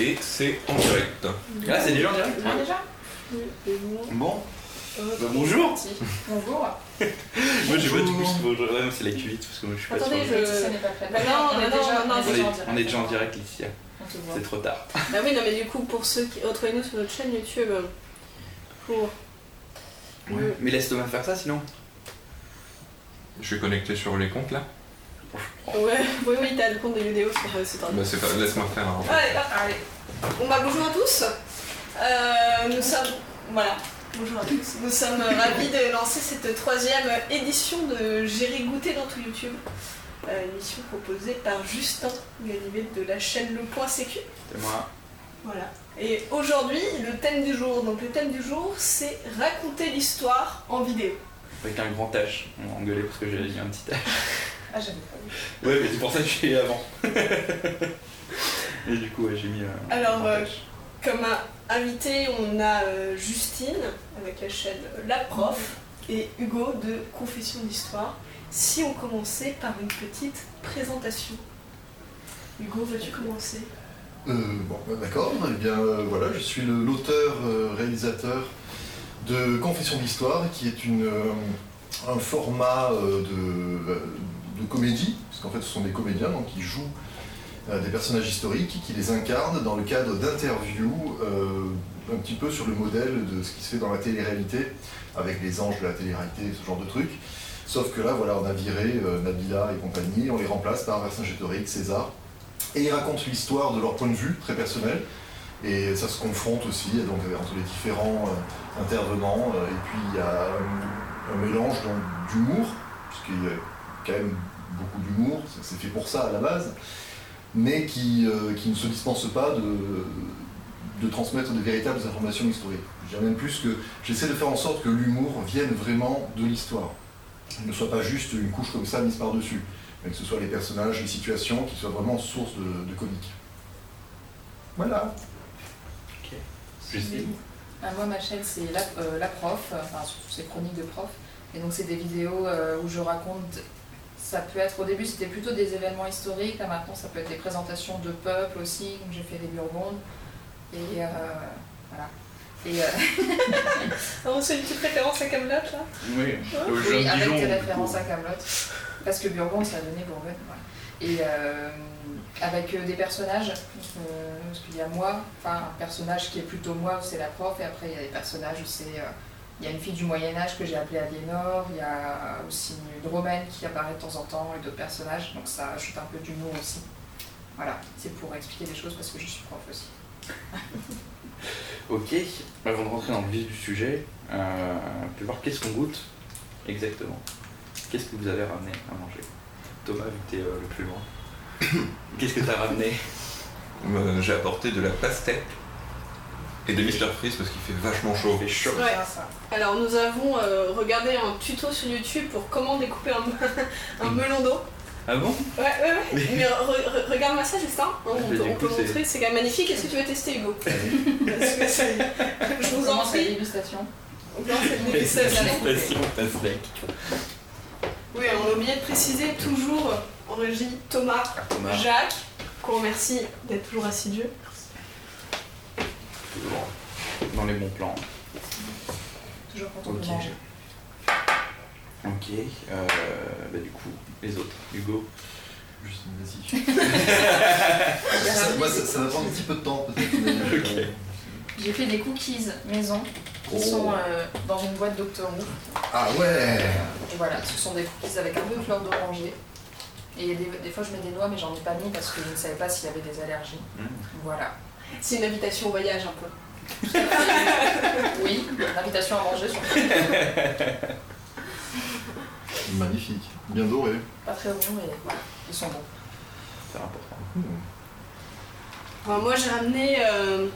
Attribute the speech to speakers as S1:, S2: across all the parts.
S1: Et c'est en direct.
S2: Là, c'est déjà en direct
S3: Ah, déjà
S2: Bon,
S3: Euh,
S2: bah, bonjour.
S3: Bonjour.
S2: Moi, j'ai pas tout plus bonjour. Ouais, c'est la Q8 parce que moi, je suis pas
S3: Attendez,
S2: sur-
S3: je-
S4: n'est pas.
S3: Bah non,
S4: on est
S3: non,
S4: déjà,
S3: non,
S4: on est
S3: non,
S2: On
S4: déjà en direct.
S2: on est déjà en direct. C'est trop tard.
S3: Bah oui, non, mais du coup, pour ceux qui. Retrouvez-nous sur notre chaîne YouTube pour.
S2: Ouais. Mais laisse Thomas faire ça sinon.
S1: Je suis connecté sur les comptes là.
S3: Ouais, oui, oui, t'as le compte de vidéo sur euh, c'est
S1: Bah, c'est pas... Laisse-moi faire. hein.
S3: Allez, hop.
S4: Allez.
S3: Bon bah bonjour à tous. Euh, nous sommes voilà. Bonjour à tous. Nous sommes ravis de lancer cette troisième édition de Gérer goûter dans tout YouTube. Euh, émission proposée par Justin Ganivet de la chaîne Le Point Sécu.
S2: C'est moi.
S3: Voilà. Et aujourd'hui, le thème du jour. Donc le thème du jour, c'est raconter l'histoire en vidéo.
S2: Avec un grand H. On m'a engueulé parce que j'ai mis un petit H.
S4: Ah, j'avais pas vu.
S2: Ouais, mais c'est pour ça que je suis avant. Et du coup, ouais, j'ai mis euh, un
S3: Alors, euh. Comme un invité, on a euh, Justine avec la chaîne La Prof et Hugo de Confession d'Histoire. Si on commençait par une petite présentation. Hugo, veux-tu commencer?
S5: Euh, bon, bah, d'accord. Eh bien, euh, voilà, je suis le- l'auteur, euh, réalisateur de Confession d'Histoire, qui est une, euh, un format euh, de, euh, de comédie, parce qu'en fait, ce sont des comédiens donc, qui jouent euh, des personnages historiques, qui les incarnent dans le cadre d'interviews, euh, un petit peu sur le modèle de ce qui se fait dans la télé-réalité, avec les anges de la télé-réalité, ce genre de trucs. Sauf que là, voilà, on a viré euh, Nabila et compagnie, on les remplace par Vercingétorix, César, et ils racontent l'histoire de leur point de vue, très personnel. Et ça se confronte aussi donc, entre les différents intervenants. et puis il y a un, un mélange d'humour, puisqu'il y a quand même beaucoup d'humour, c'est- fait pour ça à la base, mais qui, euh, qui ne se dispense pas de, de transmettre de véritables informations historiques. Je dirais même plus que j'essaie de faire en sorte que l'humour vienne vraiment de l'histoire. Il ne soit pas juste une couche comme ça mise par-dessus mais que ce soit les personnages, les situations qui soient vraiment source de, de comique. Voilà.
S2: Justine.
S4: Ah, moi, ma chaîne, c'est la, euh, la prof, enfin, surtout c'est chroniques de prof. Et donc, c'est des vidéos euh, où je raconte. Ça peut être, au début, c'était plutôt des événements historiques. Là, maintenant, ça peut être des présentations de peuples aussi. Donc, j'ai fait des Burgondes. Et euh, voilà. Et euh,
S3: Alors, c'est une petite référence à Camelot là
S2: Oui,
S4: avec
S2: Dijon.
S4: des références à Camelot. Parce que Burgonde, ça a donné Bourgogne. Et euh, avec euh, des personnages, euh, parce qu'il y a moi, enfin un personnage qui est plutôt moi, c'est la prof, et après il y a des personnages où c'est. Il y a une fille du Moyen-Âge que j'ai appelée Aliénor, il y a aussi une romaine qui apparaît de temps en temps, et d'autres personnages, donc ça ajoute un peu d'humour aussi. Voilà, c'est pour expliquer des choses parce que je suis prof aussi.
S2: Ok, avant de rentrer dans le vif du sujet, euh, on peut voir qu'est-ce qu'on goûte exactement. Qu'est-ce que vous avez ramené à manger? Thomas, vu que t'es euh, le plus loin. Qu'est-ce que t'as ramené?
S1: Euh, J'ai apporté de la pastèque et des Mister Freeze parce qu'il fait vachement chaud.
S2: Il fait chaud.
S3: Ouais. Alors, nous avons euh, regardé un tuto sur YouTube pour comment découper un, un melon d'eau.
S2: Ah bon?
S3: Ouais, ouais, ouais. Mais re- re- regarde-moi ça, Justin. Hein, on, on peut montrer, c'est quand même magnifique. Est-ce que tu veux tester, Hugo? Parce que c'est- Je
S4: On
S3: vous en
S4: commence la
S3: prie.
S4: dégustation?
S3: On commence cette dégustation. Oui, on a oublié de préciser toujours en régie Thomas,
S2: Thomas,
S3: Jacques, qu'on remercie d'être toujours assidu.
S2: Toujours dans les bons plans.
S4: Toujours quand on
S2: Ok. Ok, euh, bah du coup, les autres. Hugo.
S5: Juste, vas-y. Ça- Moi, ça, ça va prendre un petit peu de temps, peut-être. mais, euh,
S2: Ok.
S4: J'ai fait des cookies maison qui
S5: Oh.
S4: sont euh, dans une boîte Doctor Who.
S5: Ah ouais
S4: Et voilà, ce sont des cookies avec un peu de fleur d'oranger. Et des, des fois je mets des noix mais j'en ai pas mis parce que je ne savais pas s'il y avait des allergies.
S2: Mmh.
S4: Voilà.
S3: C'est une invitation au voyage un peu.
S4: Oui, l'invitation à manger surtout.
S5: Magnifique. Bien doré.
S4: Pas très bons mais ils sont bons.
S2: C'est important.
S3: Alors, moi, j'ai ramené euh,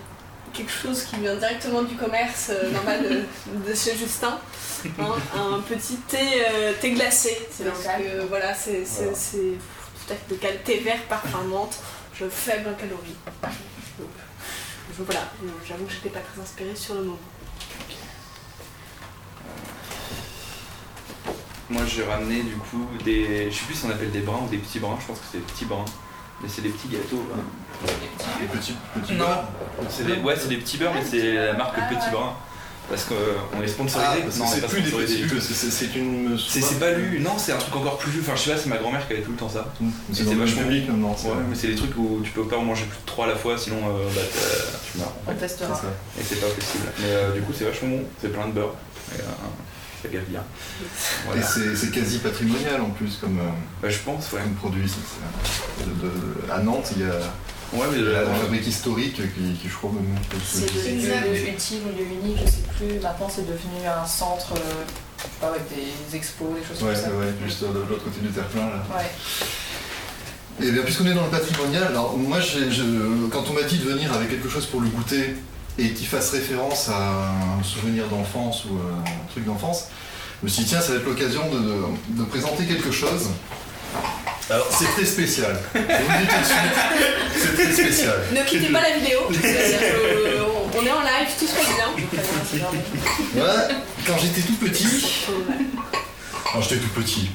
S3: quelque chose qui vient directement du commerce euh, normal de, de chez Justin. Hein, un petit thé, euh, thé glacé.
S4: C'est
S3: Parce
S4: local.
S3: que voilà, c'est c'est-
S5: Voilà.
S3: c'est tout à fait local. Thé vert, parfum menthe, je faible en calories. Voilà, j'avoue que j'étais pas très inspirée sur le moment.
S2: Moi j'ai ramené du coup des. Je sais plus si on appelle des brins ou des petits brins, je pense que c'est des petits brins Mais c'est des petits gâteaux. hein.
S5: Les petits, beurres.
S2: Des, ouais, c'est des petits beurres, mais c'est la marque
S4: Ah,
S2: Petit
S4: ouais.
S2: Parce qu'on est sponsorisé.
S5: Ah,
S2: non,
S5: c'est
S2: pas
S5: plus des c'est- c'est une.
S2: C'est c'est pas lu, non, c'est un truc encore plus vieux. Enfin, je sais pas, c'est ma grand-mère qui avait tout le temps ça.
S5: C'est
S2: vachement
S5: public maintenant. c'est
S2: Ouais, mais c'est des trucs où tu peux pas en manger plus de 3 à la fois, sinon euh, bah, t'as- tu meurs.
S4: On testera.
S2: Et c'est pas possible. Mais euh, du coup, c'est vachement bon, c'est plein de beurre. Et, euh, ça gave bien.
S5: Et
S2: Voilà.
S5: c'est c'est quasi patrimonial en plus comme,
S2: Bah, je pense, ouais.
S5: comme produit. de- de- à Nantes, il y a
S2: Ouais, mais de
S5: la,
S2: la
S5: fabrique historique qui, qui je crois, me montre
S4: C'est devenu utile ou lieu unique, je sais plus. Maintenant, c'est devenu un centre, euh, je sais pas, avec des expos, des choses
S5: Ouais,
S4: comme ça.
S5: ouais, juste de l'autre côté du terre-plein là.
S4: Ouais.
S5: Et bien, puisqu'on est dans le patrimonial, alors moi, je- quand on m'a dit de venir avec quelque chose pour le goûter et qui fasse référence à un souvenir d'enfance ou un truc d'enfance, je me suis dit, tiens, ça va être l'occasion de, de- de présenter quelque chose. Alors, c'est très spécial. Je vous le dis tout de suite, c'est très spécial.
S3: Ne quittez pas la vidéo. Euh, on- est en live, tout se passe bien.
S5: Quand j'étais tout petit, quand j'étais tout petit,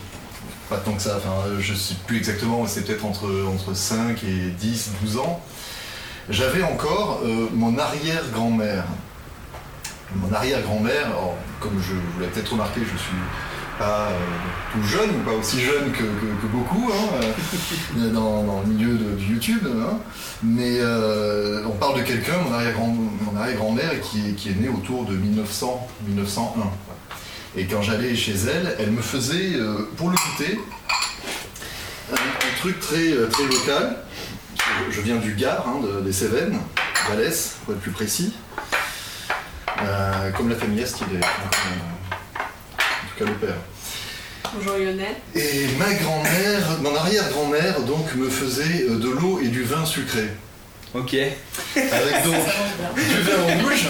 S5: pas tant que ça, enfin, je sais plus exactement, mais c'est peut-être entre, entre 5 et 10, 12 ans, j'avais encore euh, mon arrière-grand-mère. Mon arrière-grand-mère, alors, comme je vous l'avez peut-être remarqué, je suis pas euh, tout jeune, ou pas aussi jeune que, beaucoup, hein, euh, dans, le milieu de- YouTube, hein. mais euh, on parle de quelqu'un, mon arrière-grand- mon arrière-grand-mère, qui, est- est née autour de 1900, 1901. Et quand j'allais chez elle, elle me faisait, pour le goûter, un, truc très, très local. Je, viens du Gard, hein, de- des Cévennes, d'Alès, pour être plus précis. Comme la famille euh, en tout cas le père.
S3: Bonjour Lionel.
S5: Et ma grand-mère, mon arrière-grand-mère, donc, me faisait euh, de l'eau et du vin sucré.
S2: Ok.
S5: Avec donc du vin rouge.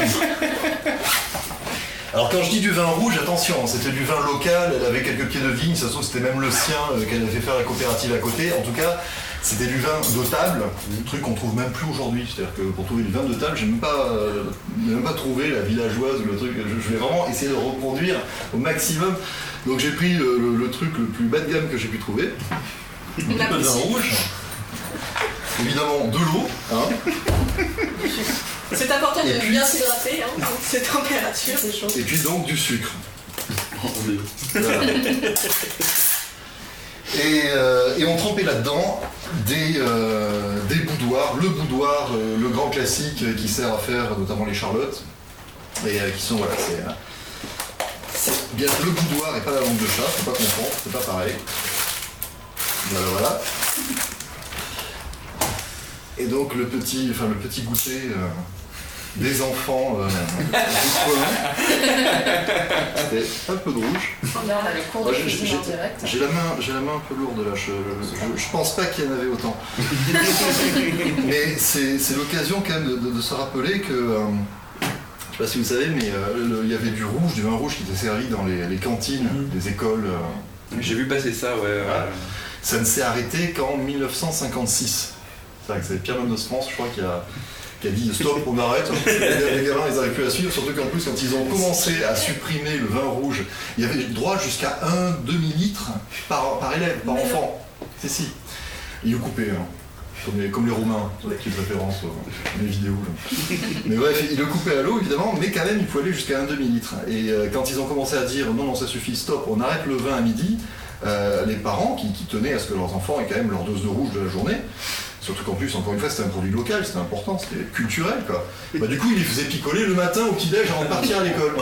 S5: Alors quand je dis du vin rouge, attention, c'était du vin local, elle avait quelques pieds de vigne, ça se trouve c'était même le sien euh, qu'elle avait fait faire la coopérative à côté. En tout cas, c'était du vin de table, un truc qu'on trouve même plus aujourd'hui. C'est-à-dire que pour trouver du vin de table, j'ai même pas, euh, même pas trouvé la villageoise ou le truc. Je, je vais vraiment essayer de reproduire au maximum. Donc j'ai pris le, le- le truc le plus bas de gamme que j'ai pu trouver. Un petit peu de vin rouge. Évidemment de l'eau, hein.
S3: C'est important
S5: Et
S3: de
S5: puis-
S3: bien s'hydrater, hein, ces températures.
S4: C'est chaud.
S5: et puis donc du sucre. Voilà. Et, euh, et on trempait là-dedans des, euh, des boudoirs, le boudoir, euh, le grand classique qui sert à faire notamment les charlottes, et qui sont, voilà, c'est bien le boudoir et pas la langue de chat, faut pas confondre, c'est pas pareil. Voilà, voilà. Et donc le petit, enfin, le petit goûter des enfants euh. C'était un peu de rouge.
S4: Là, on a les cours de
S5: Moi, j'ai-
S4: cuisine
S5: j'ai-
S4: en direct.
S5: J'ai la main, j'ai la main un peu lourde là. Je, je, je pense pas qu'il y en avait autant. mais c'est l'occasion quand même de, de- de se rappeler que, euh, je sais pas si vous savez, mais euh, il y avait du rouge, du vin rouge qui était servi dans les, les cantines
S2: Mhm.
S5: des écoles. euh.
S2: J'ai vu passer ça, ouais. ouais.
S5: Ça ne s'est arrêté qu'en 1956. C'est vrai que c'est Pierre Mendès France, je crois, qui a, qui a dit stop, on arrête. les, les gamins, ils n'arrivaient plus à suivre, surtout qu'en plus, quand ils ont commencé à supprimer le vin rouge, il y avait droit jusqu'à un demi-litre par, par élève, par enfant. C'est si. Ils le coupaient, hein. Comme les, comme les Roumains, qui est référence aux les vidéos. là. Mais bref, ils le coupaient à l'eau évidemment, mais quand même il faut aller jusqu'à un demi-litre. Et euh, quand ils ont commencé à dire non, non, ça suffit, stop, on arrête le vin à midi, euh, les parents qui, qui tenaient à ce que leurs enfants aient quand même leur dose de rouge de la journée, surtout qu'en plus, encore une fois, c'était un produit local, c'était important, c'était culturel quoi. Bah, du coup, ils les faisaient picoler le matin au petit-déj avant de partir à l'école.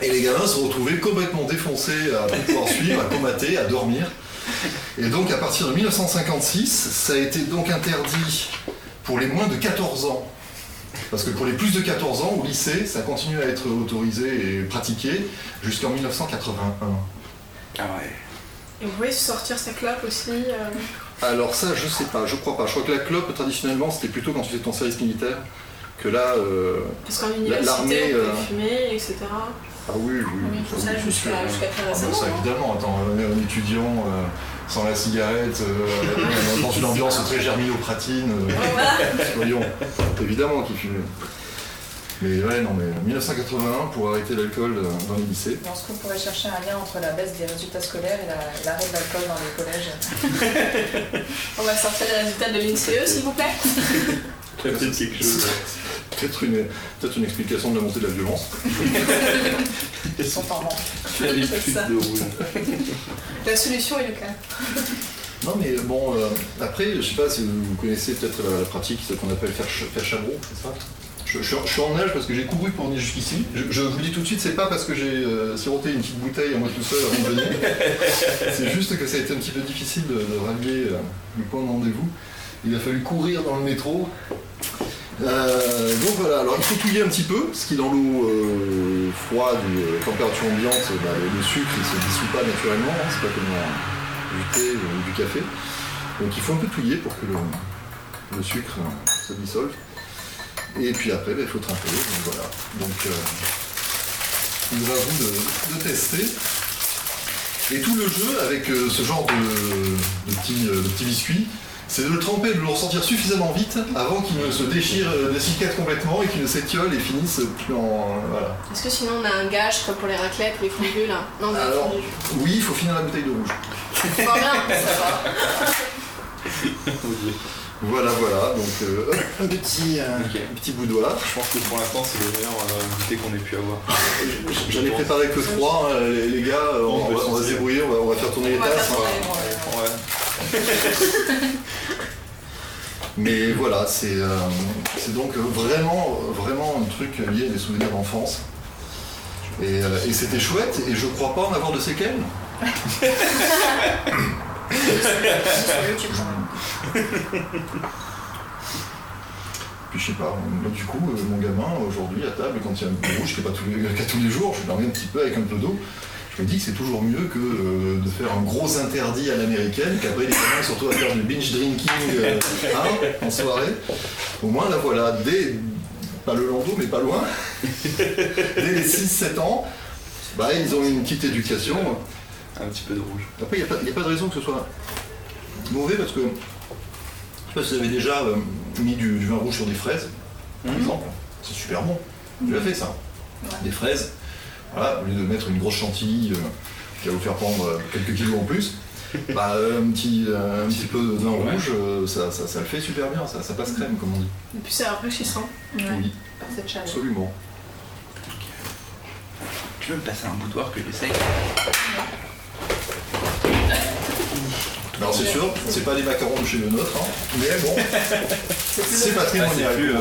S5: Et les gamins se retrouvaient complètement défoncés à ne pouvoir suivre, à comater, à dormir. Et donc à partir de 1956, ça a été donc interdit pour les moins de 14 ans. Parce que pour les plus de 14 ans, au lycée, ça continue à être autorisé et pratiqué jusqu'en 1981.
S2: Ah ouais.
S3: Et vous pouvez sortir sa clope aussi. euh,
S5: Alors ça, je sais pas, je crois pas. Je crois que la clope, traditionnellement, c'était plutôt quand tu faisais ton service militaire. Que là, euh,
S3: parce qu'en
S5: L'armée,
S3: université, on peut
S5: euh,
S3: fumer, etc.
S5: ah oui, oui.
S3: Oui,
S5: ça,
S3: ça jusqu'à- très
S5: Ah bah
S3: récemment,
S5: ça
S3: hein.
S5: évidemment, attends, un, un étudiant euh, sans la cigarette, euh, dans une ambiance très germinopratine, euh, voyons, évidemment qu'il fume. Mais ouais, non, mais 1981 pour arrêter l'alcool euh, dans les lycées.
S4: Est-ce qu'on pourrait chercher un lien entre la baisse des résultats scolaires et la- l'arrêt de l'alcool dans les collèges
S3: On va sortir les résultats de l'INSEE, s'il vous plaît.
S2: Peut-être quelque chose.
S5: Peut-être une, peut-être une explication de la montée de la violence.
S4: Ils sont en.
S3: La solution est le cas.
S5: Non, mais bon, euh, après, je sais pas si vous connaissez peut-être la, la pratique ce qu'on appelle faire, ch- faire chabron, c'est ça? Je, je suis en- je suis en nage parce que j'ai couru pour venir jusqu'ici. Je, je vous le dis tout de suite, c'est pas parce que j'ai euh, siroté une petite bouteille à moi tout seul avant de venir. c'est juste que ça a été un petit peu difficile de, de rallier euh, le point de rendez-vous. Il a fallu courir dans le métro. Euh, donc voilà, alors il faut touiller un petit peu, parce qu'il dans l'eau froide ou température ambiante, bah, le, sucre il se dissout pas naturellement, hein, c'est pas comme dans du thé ou du café. Donc il faut un peu touiller pour que le, le sucre se dissolve. Et puis après, bah, il faut tremper. Donc voilà. Donc euh, à vous de, de tester. Et tout le jeu avec euh, ce genre de, de petits, euh, de petits biscuits, c'est de le tremper, de le ressortir suffisamment vite avant qu'il ne se déchire, euh, décicate complètement et qu'il ne s'étiole et finisse plus en. voilà.
S3: Est-ce que sinon on a un gage comme pour les raclettes ou les fondus là Non, on a
S5: Alors, oui, il faut finir la bouteille de rouge.
S3: Fort bien, ça va.
S5: Voilà, voilà, donc euh, un, petit, euh,
S2: Ok.
S5: un petit bout d'oie.
S2: Je pense que pour l'instant, c'est le meilleur euh, goûter qu'on ait pu avoir.
S5: J'en ai préparé que trois, hein, les, les gars, euh, on, va, on va se débrouiller, on va, on va faire tourner les tasses. hein.
S2: Ouais.
S5: Mais voilà, c'est euh, c'est donc vraiment, vraiment un truc lié à des souvenirs d'enfance. Et, euh, et c'était chouette, et je crois pas en avoir de séquelles. Puis je sais pas, moi, du coup, euh, mon gamin, aujourd'hui, à table, quand il y a un peu de rouge, qui n'est pas tous les, qu'à tous les jours, je lui un petit peu avec un peu d'eau. Je me dis que c'est toujours mieux que euh, de faire un gros interdit à l'américaine, qu'après les gamins surtout à faire du binge drinking euh, hein, en soirée. Au moins, là voilà, dès, pas le landau, mais pas loin, dès les 6-7 ans, bah, ils ont une petite éducation.
S2: Un petit peu de rouge.
S5: Après, il n'y a, pas de raison que ce soit mauvais parce que, je sais pas si vous avez déjà euh, mis du, du vin rouge sur des fraises, par
S2: Mhm.
S5: exemple. C'est super bon. Tu l'as fait ça
S4: Ouais.
S5: Des fraises, voilà, au lieu de mettre une grosse chantilly euh, qui va vous faire prendre euh, quelques kilos en plus, bah, euh, un, petit, euh, un petit peu de vin
S2: Ouais.
S5: rouge, euh, ça, ça, ça le fait super bien, ça, ça passe crème comme on dit.
S3: Et puis c'est rafraîchissant.
S4: Ouais,
S5: Oui,
S4: Par cette chaleur.
S5: absolument.
S2: Tu veux me passer un boutoir que j'essaye?
S5: Alors c'est sûr, c'est pas des macarons de chez le nôtre, hein, mais bon, c'est patrimonial,
S2: Ah, plus, euh.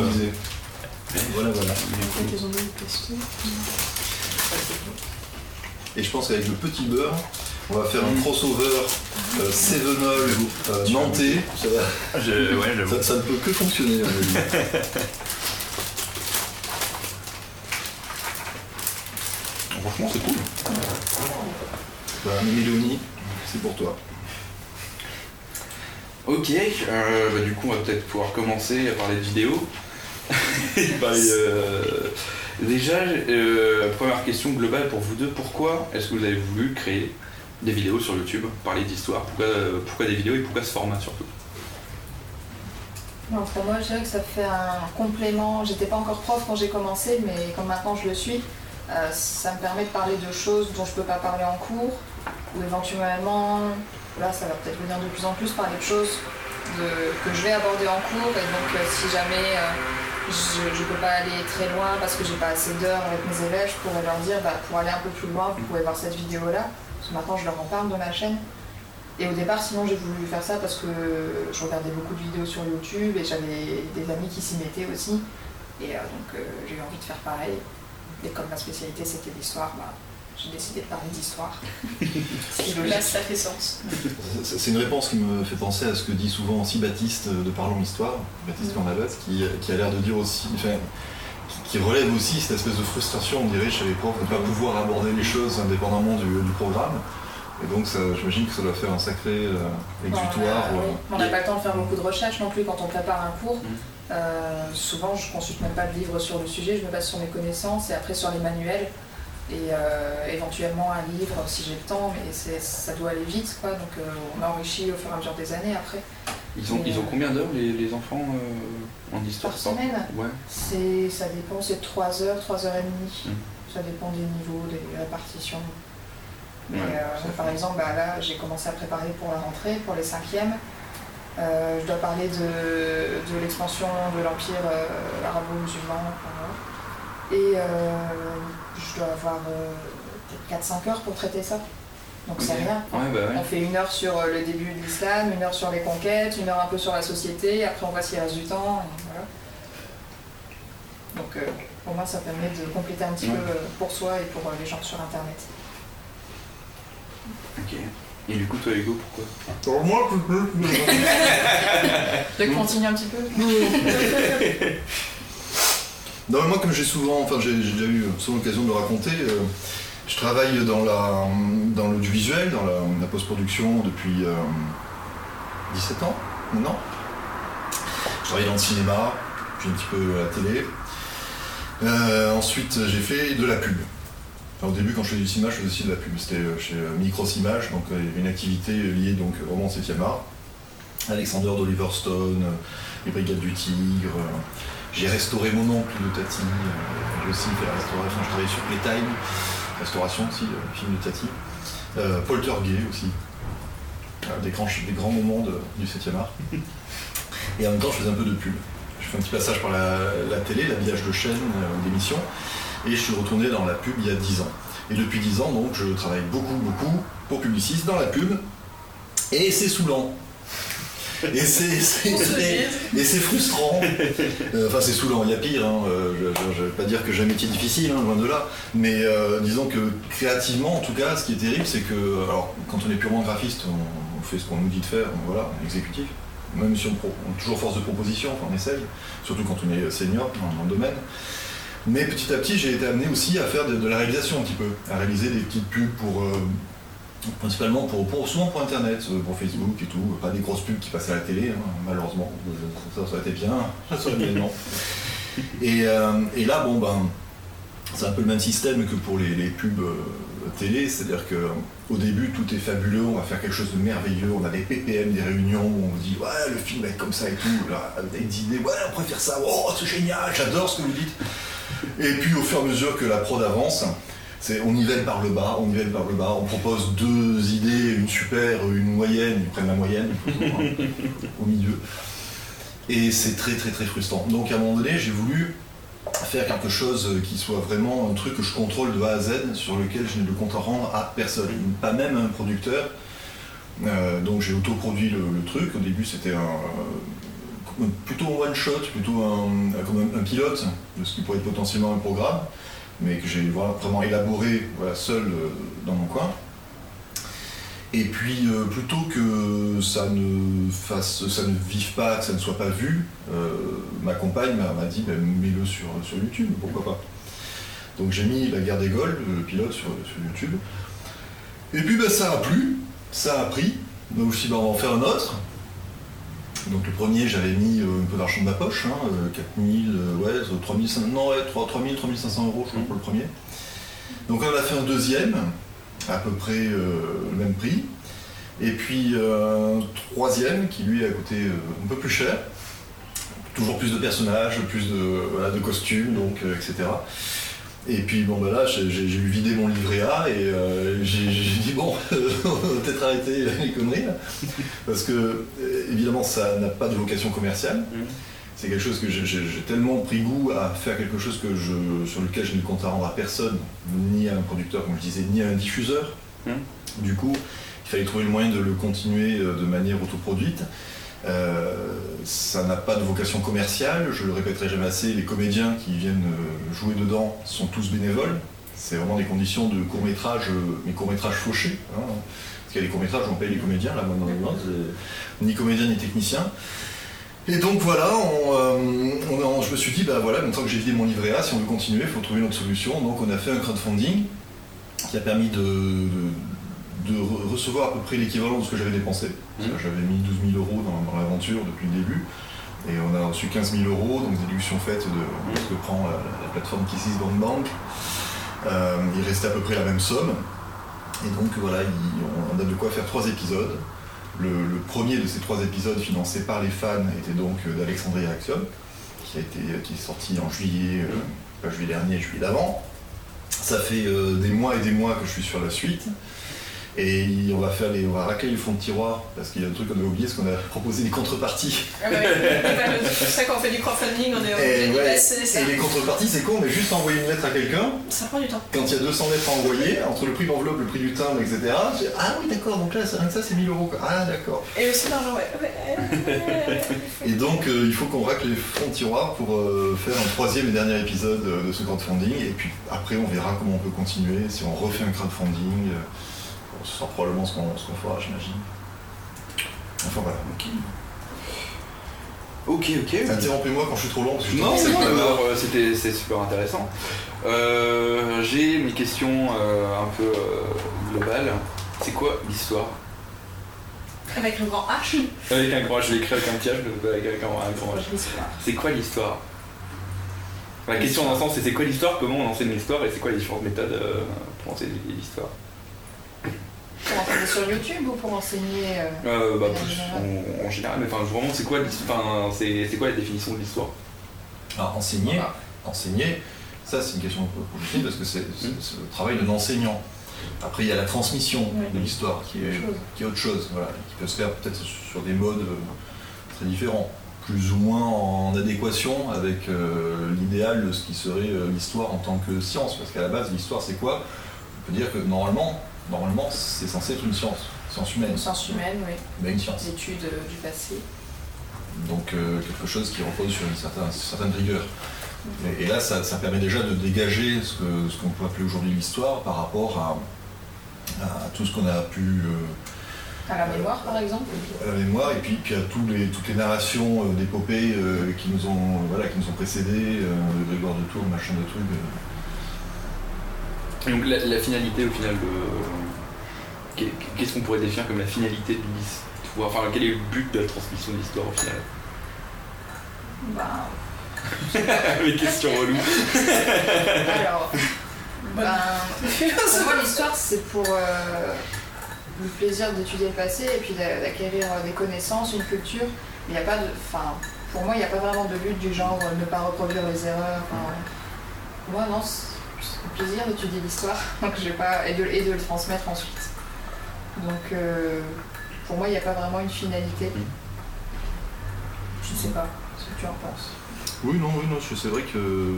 S5: Voilà, voilà. Et je pense qu'avec le petit beurre, on va faire un crossover euh, Cévenol euh, nantais. Ça, va-
S2: Je, ouais, j'avoue.
S5: ça- ça ne peut que fonctionner. avis.
S2: Franchement, c'est cool.
S5: Voilà, mais Mélanie, c'est pour toi.
S2: Ok, euh, bah, du coup, on va peut-être pouvoir commencer à parler de vidéo. Parler, euh, déjà, euh, première question globale pour vous deux, pourquoi est-ce que vous avez voulu créer des vidéos sur YouTube, parler d'histoire? Pourquoi, euh, pourquoi des vidéos et pourquoi ce format surtout?
S4: Non, pour moi, je dirais que ça fait un complément. J'étais pas encore prof quand j'ai commencé, mais comme maintenant je le suis, ça me permet de parler de choses dont je peux pas parler en cours, ou éventuellement, là, ça va peut-être venir de plus en plus parler de choses que je vais aborder en cours, et donc euh, si jamais euh, je, je peux pas aller très loin parce que j'ai pas assez d'heures avec mes élèves, je pourrais leur dire, bah, pour aller un peu plus loin, vous pouvez voir cette vidéo-là, parce que maintenant je leur en parle de ma chaîne. Et au départ, sinon, j'ai voulu faire ça parce que je regardais beaucoup de vidéos sur YouTube et j'avais des amis qui s'y mettaient aussi. Et euh, donc, j'ai eu envie de faire pareil. Et comme ma spécialité c'était l'histoire, bah, j'ai décidé de parler d'histoire.
S3: Là, ça fait sens.
S5: C'est une réponse qui me fait penser à ce que dit souvent aussi Baptiste de Parlons Histoire, Baptiste
S4: Mhm.
S5: Cornabat, qui, qui a l'air de dire aussi, enfin, qui- qui relève aussi cette espèce de frustration, on dirait, chez les profs, de ne pas pouvoir aborder les choses indépendamment du, du programme. Et donc, j'imagine que ça doit faire un sacré euh, exutoire.
S4: Bon, on
S5: euh,
S4: n'a pas le temps de faire beaucoup de recherches non plus quand on prépare un cours. Euh, souvent, je consulte même pas de livre sur le sujet, je me base sur mes connaissances et après sur les manuels. Et euh, éventuellement un livre si j'ai le temps, mais ça doit aller vite, quoi. Donc euh, on enrichit au fur et à mesure des années après.
S2: Ils ont,
S4: Mais,
S2: ils ont
S4: euh,
S2: combien d'heures les, les enfants euh, en histoire
S4: Par semaine
S2: Ouais.
S4: C'est, ça dépend, c'est 3 heures, 3 heures et demie.
S2: Mhm.
S4: Ça dépend des niveaux, des répartitions. Mais
S2: Ouais,
S4: par exemple, bah, là, j'ai commencé à préparer pour la rentrée, pour les cinquièmes. Je dois parler de, de l'expansion de l'empire arabo-musulman. Et je dois avoir euh, peut-être 4-5 heures pour traiter ça. Donc c'est rien.
S2: Ouais, bah ouais.
S4: On fait une heure sur euh, le début de l'islam, une heure sur les conquêtes, une heure un peu sur la société, après on voit s'il reste du temps, et voilà. Donc euh, pour moi ça permet de compléter un petit
S2: Ouais.
S4: peu pour soi et pour euh, les gens sur internet.
S2: Ok. Et du coup, toi, Hugo, pourquoi?
S5: Alors moi, je peux.
S4: Tu veux continuer un petit peu
S5: Moi, comme j'ai souvent, enfin, j'ai déjà eu souvent l'occasion de le raconter, euh, je travaille dans, dans l'audiovisuel, dans la, post-production depuis euh, 17 ans maintenant. Je travaille dans le cinéma, puis un petit peu à la télé. Euh, ensuite, j'ai fait de la pub. Au début, quand je faisais du cinéma, je faisais aussi de la pub. C'était euh, chez euh, Micros Images, donc euh, une activité liée donc, 7e art. Alexander d'Oliver Stone, euh, les Brigades du Tigre. Euh, j'ai restauré mon oncle de Tati. euh, j'ai aussi fait la restauration. Je travaillais sur Playtime, restauration aussi, le film de Tati. Euh, Poltergeist aussi. Euh, des, grands, des grands moments de- du 7e art. Et en même temps, je faisais un peu de pub. Je fais un petit passage par la, la télé, l'habillage de chaîne, euh, d'émissions. Et je suis retourné dans la pub il y a 10 ans. Et depuis 10 ans, donc, je travaille beaucoup, beaucoup pour Publicis dans la pub. Et c'est saoulant. Et c'est frustrant. Euh, Enfin, c'est saoulant, il y a pire. hein. Euh, je ne vais pas dire que j'ai un métier difficile, hein, loin de là. Mais euh, disons que créativement, en tout cas, ce qui est terrible, c'est que, alors, quand on est purement graphiste, on, on fait ce qu'on nous dit de faire, voilà, exécutif. Même si on, pro- on est toujours force de proposition, enfin, on essaye, surtout quand on est senior dans, dans le domaine. Mais petit à petit, j'ai été amené aussi à faire de, de la réalisation un petit peu, à réaliser des petites pubs pour, euh, principalement pour, pour- souvent pour Internet, euh, pour Facebook et tout, pas des grosses pubs qui passaient à la télé, hein, malheureusement, ça, ça aurait été bien, ça serait bien non. Et, euh, et là, bon ben, c'est un peu le même système que pour les, les pubs euh, télé, c'est-à-dire que au début tout est fabuleux, on va faire quelque chose de merveilleux, on a des PPM, des réunions où on dit ouais le film va être comme ça et tout, là, avec des idées, ouais on préfère ça, oh c'est génial, j'adore ce que vous dites. Et puis au fur et à mesure que la prod avance, c'est on nivelle par le bas, on nivelle par le bas, on propose deux idées, une super, une moyenne, ils prennent la moyenne, au milieu. Et c'est très très très frustrant. Donc à un moment donné, j'ai voulu faire quelque chose qui soit vraiment un truc que je contrôle de A à Z, sur lequel je n'ai de compte à rendre à personne, pas même un producteur. Euh, donc j'ai autoproduit le, truc. Au début, c'était plutôt un one shot, plutôt un, un pilote de ce qui pourrait être potentiellement un programme, mais que j'ai vraiment élaboré seul euh, dans mon coin. Et puis, euh, plutôt que ça ne vive pas, que ça ne soit pas vu, euh, ma compagne m'a dit, ben, mets-le sur, YouTube, pourquoi pas. Donc j'ai mis La guerre des Gaules, le pilote, sur, YouTube. Et puis ben, ça a plu, ça a pris. Donc je me suis dit, on va en faire un autre. Donc le premier, j'avais mis euh, un peu d'argent de ma poche, hein, euh, 4000, euh, ouais, 3500, non, ouais, 3 3000, 3500 euros, je crois, pour le premier. Donc on a fait un deuxième, à peu près euh, le même prix. Et puis euh, un troisième qui lui a coûté euh, un peu plus cher. Toujours plus de personnages, plus de, de costumes, donc, euh, etc. Et puis bon bah là j'ai j'ai vidé mon livret A et euh, j'ai dit bon on va peut-être arrêter les conneries là. Parce que euh, évidemment ça n'a pas de vocation commerciale.
S2: Mhm.
S5: C'est quelque chose que j'ai tellement pris goût à faire quelque chose que je, sur lequel je ne compte à rendre à personne, ni à un producteur comme je disais, ni à un diffuseur.
S2: Mhm.
S5: Du coup, il fallait trouver le moyen de le continuer euh, de manière autoproduite. Euh, ça n'a pas de vocation commerciale, je le répéterai jamais assez, les comédiens qui viennent euh, jouer dedans sont tous bénévoles. C'est vraiment des conditions de court-métrage, euh, mais court-métrage fauché. hein. Parce qu'il y a des courts-métrages où on paye les comédiens, là, maintenant, c'est ni comédien ni technicien. Et donc voilà, on, euh, je me suis dit, bah voilà, maintenant que j'ai vidé mon livret A, si on veut continuer, il faut trouver une autre solution. Donc on a fait un crowdfunding qui a permis de, de- de re- recevoir à peu près l'équivalent de ce que j'avais dépensé.
S2: Mhm.
S5: J'avais mis 12 000 euros dans, dans l'aventure depuis le début. Et on a reçu 15 000 euros, donc déduction faite de ce que prend la, la plateforme Kisses Bank Bank. Euh, il restait à peu près la même somme. Et donc voilà, il- on a de quoi faire trois épisodes. Le, le premier de ces trois épisodes financés par les fans était donc euh, d'Alexandria Axiom, qui, a été, qui est sorti en juillet, euh, pas juillet dernier, juillet d'avant. Ça fait euh, des mois et des mois que je suis sur la suite. Et on va faire les, on va racler le fond de tiroir parce qu'il y a un truc qu'on a oublié, c'est qu'on a proposé des contreparties.
S3: Ah ouais, c'est ça quand on fait du crowdfunding, on est obligé
S5: Et, ouais,
S3: ça.
S5: et les contreparties, c'est con, mais juste envoyer une lettre à quelqu'un,
S3: Ça prend du temps.
S5: quand il y a 200 lettres à envoyer, entre le prix d'enveloppe, le prix du timbre, etc. je dis, ah oui, d'accord, donc là, c'est rien que ça, c'est 1000 euros. quoi. Ah, d'accord.
S3: Et aussi l'argent, ouais.
S5: Et donc, euh, il faut qu'on racle les fonds de tiroir pour euh, faire un troisième et dernier épisode euh, de ce crowdfunding. Et puis après, on verra comment on peut continuer, si on refait un crowdfunding. euh, ce sera probablement ce qu'on ce qu'on fera, j'imagine. Enfin voilà.
S2: Ok, ok.
S5: Interrompez-moi quand je suis trop long. Parce que je
S2: Non, c'est bon, euh, c'était c'est super intéressant. Euh, J'ai mes questions euh, un peu euh, globales. C'est quoi l'histoire?
S3: Avec le grand H.
S2: Avec un grand H, je l'ai écrit avec un petit H, mais avec un grand, un grand H. C'est quoi l'histoire? La question dans le sens, c'est c'est quoi l'histoire, comment on enseigne l'histoire? Et c'est quoi les différentes méthodes euh, pour enseigner l'histoire?
S4: Pour enseigner sur YouTube ou pour enseigner. euh,
S2: euh, bah,
S4: En
S2: plus,
S4: général.
S2: en, en général, mais enfin vraiment c'est quoi c'est c'est quoi la définition de l'histoire?
S5: Alors, enseigner,
S4: voilà.
S5: enseigner, ça c'est une question compliquée parce que c'est c'est- le travail d'un enseignant. Après, il y a la transmission
S3: Oui.
S5: de l'histoire qui est,
S4: Autre chose.
S5: qui est autre chose, voilà, qui peut se faire peut-être sur des modes euh, très différents, plus ou moins en adéquation avec euh, l'idéal de ce qui serait euh, l'histoire en tant que science. Parce qu'à la base, l'histoire c'est quoi? On peut dire que normalement, normalement c'est censé être une science, science humaine,
S4: Une science humaine, oui.
S5: mais une science.
S4: D'études euh, du passé.
S5: Donc euh, quelque chose qui repose sur une certaine, certaine rigueur. Et, et là, ça, ça permet déjà de dégager ce qu'on peut appeler aujourd'hui l'histoire par rapport à, à tout ce qu'on a pu euh,
S4: À la mémoire, par exemple.
S5: à la mémoire, et puis, puis à tous les, toutes les narrations d'épopées qui, nous ont, voilà, qui nous ont précédés, de Grégoire de Tours, machin de trucs.
S2: Et donc la, la finalité au final de. qu'est- Qu'est-ce qu'on pourrait définir comme la finalité de l'histoire? Enfin, quel est le but de la transmission de l'histoire au final?
S4: Ben,
S2: Les questions reloues.
S4: alors. Ben, pour moi, l'histoire, c'est pour euh, le plaisir d'étudier le passé et puis d'a- d'acquérir euh, des connaissances, une culture. Il n'y a pas de. Enfin, pour moi, il n'y a pas vraiment de but du genre euh, ne pas reproduire les erreurs. enfin, moi, non, plaisir d'étudier l'histoire donc j'ai pas, et, de, et de le transmettre ensuite. Donc, euh, pour moi, il n'y a pas vraiment une finalité. Je ne sais pas ce que tu en penses.
S5: Oui, non, oui, non, je- c'est vrai que.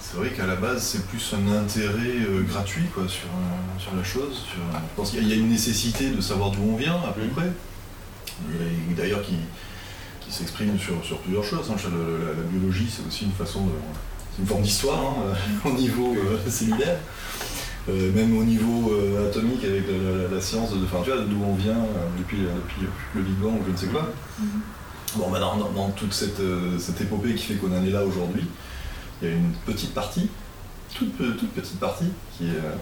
S5: C'est vrai qu'à la base, c'est plus un intérêt euh, gratuit quoi, sur, euh, sur la chose. sur- je pense qu'il y a- il y a une nécessité de savoir d'où on vient, à peu près. Et D'ailleurs, qui, qui s'exprime sur, sur plusieurs choses. hein. La, la biologie, c'est aussi une façon de. Une forme d'histoire hein, euh, au niveau euh, cellulaire. Euh, même au niveau euh, atomique, avec la, la- la science de. Enfin, tu vois, d'où on vient euh, depuis, depuis le Big Bang ou je ne sais quoi. Bon, bah, dans, dans- dans toute cette, euh, cette épopée qui fait qu'on en est là aujourd'hui, il y a une petite partie, toute, pe- toute petite partie, qui est, euh,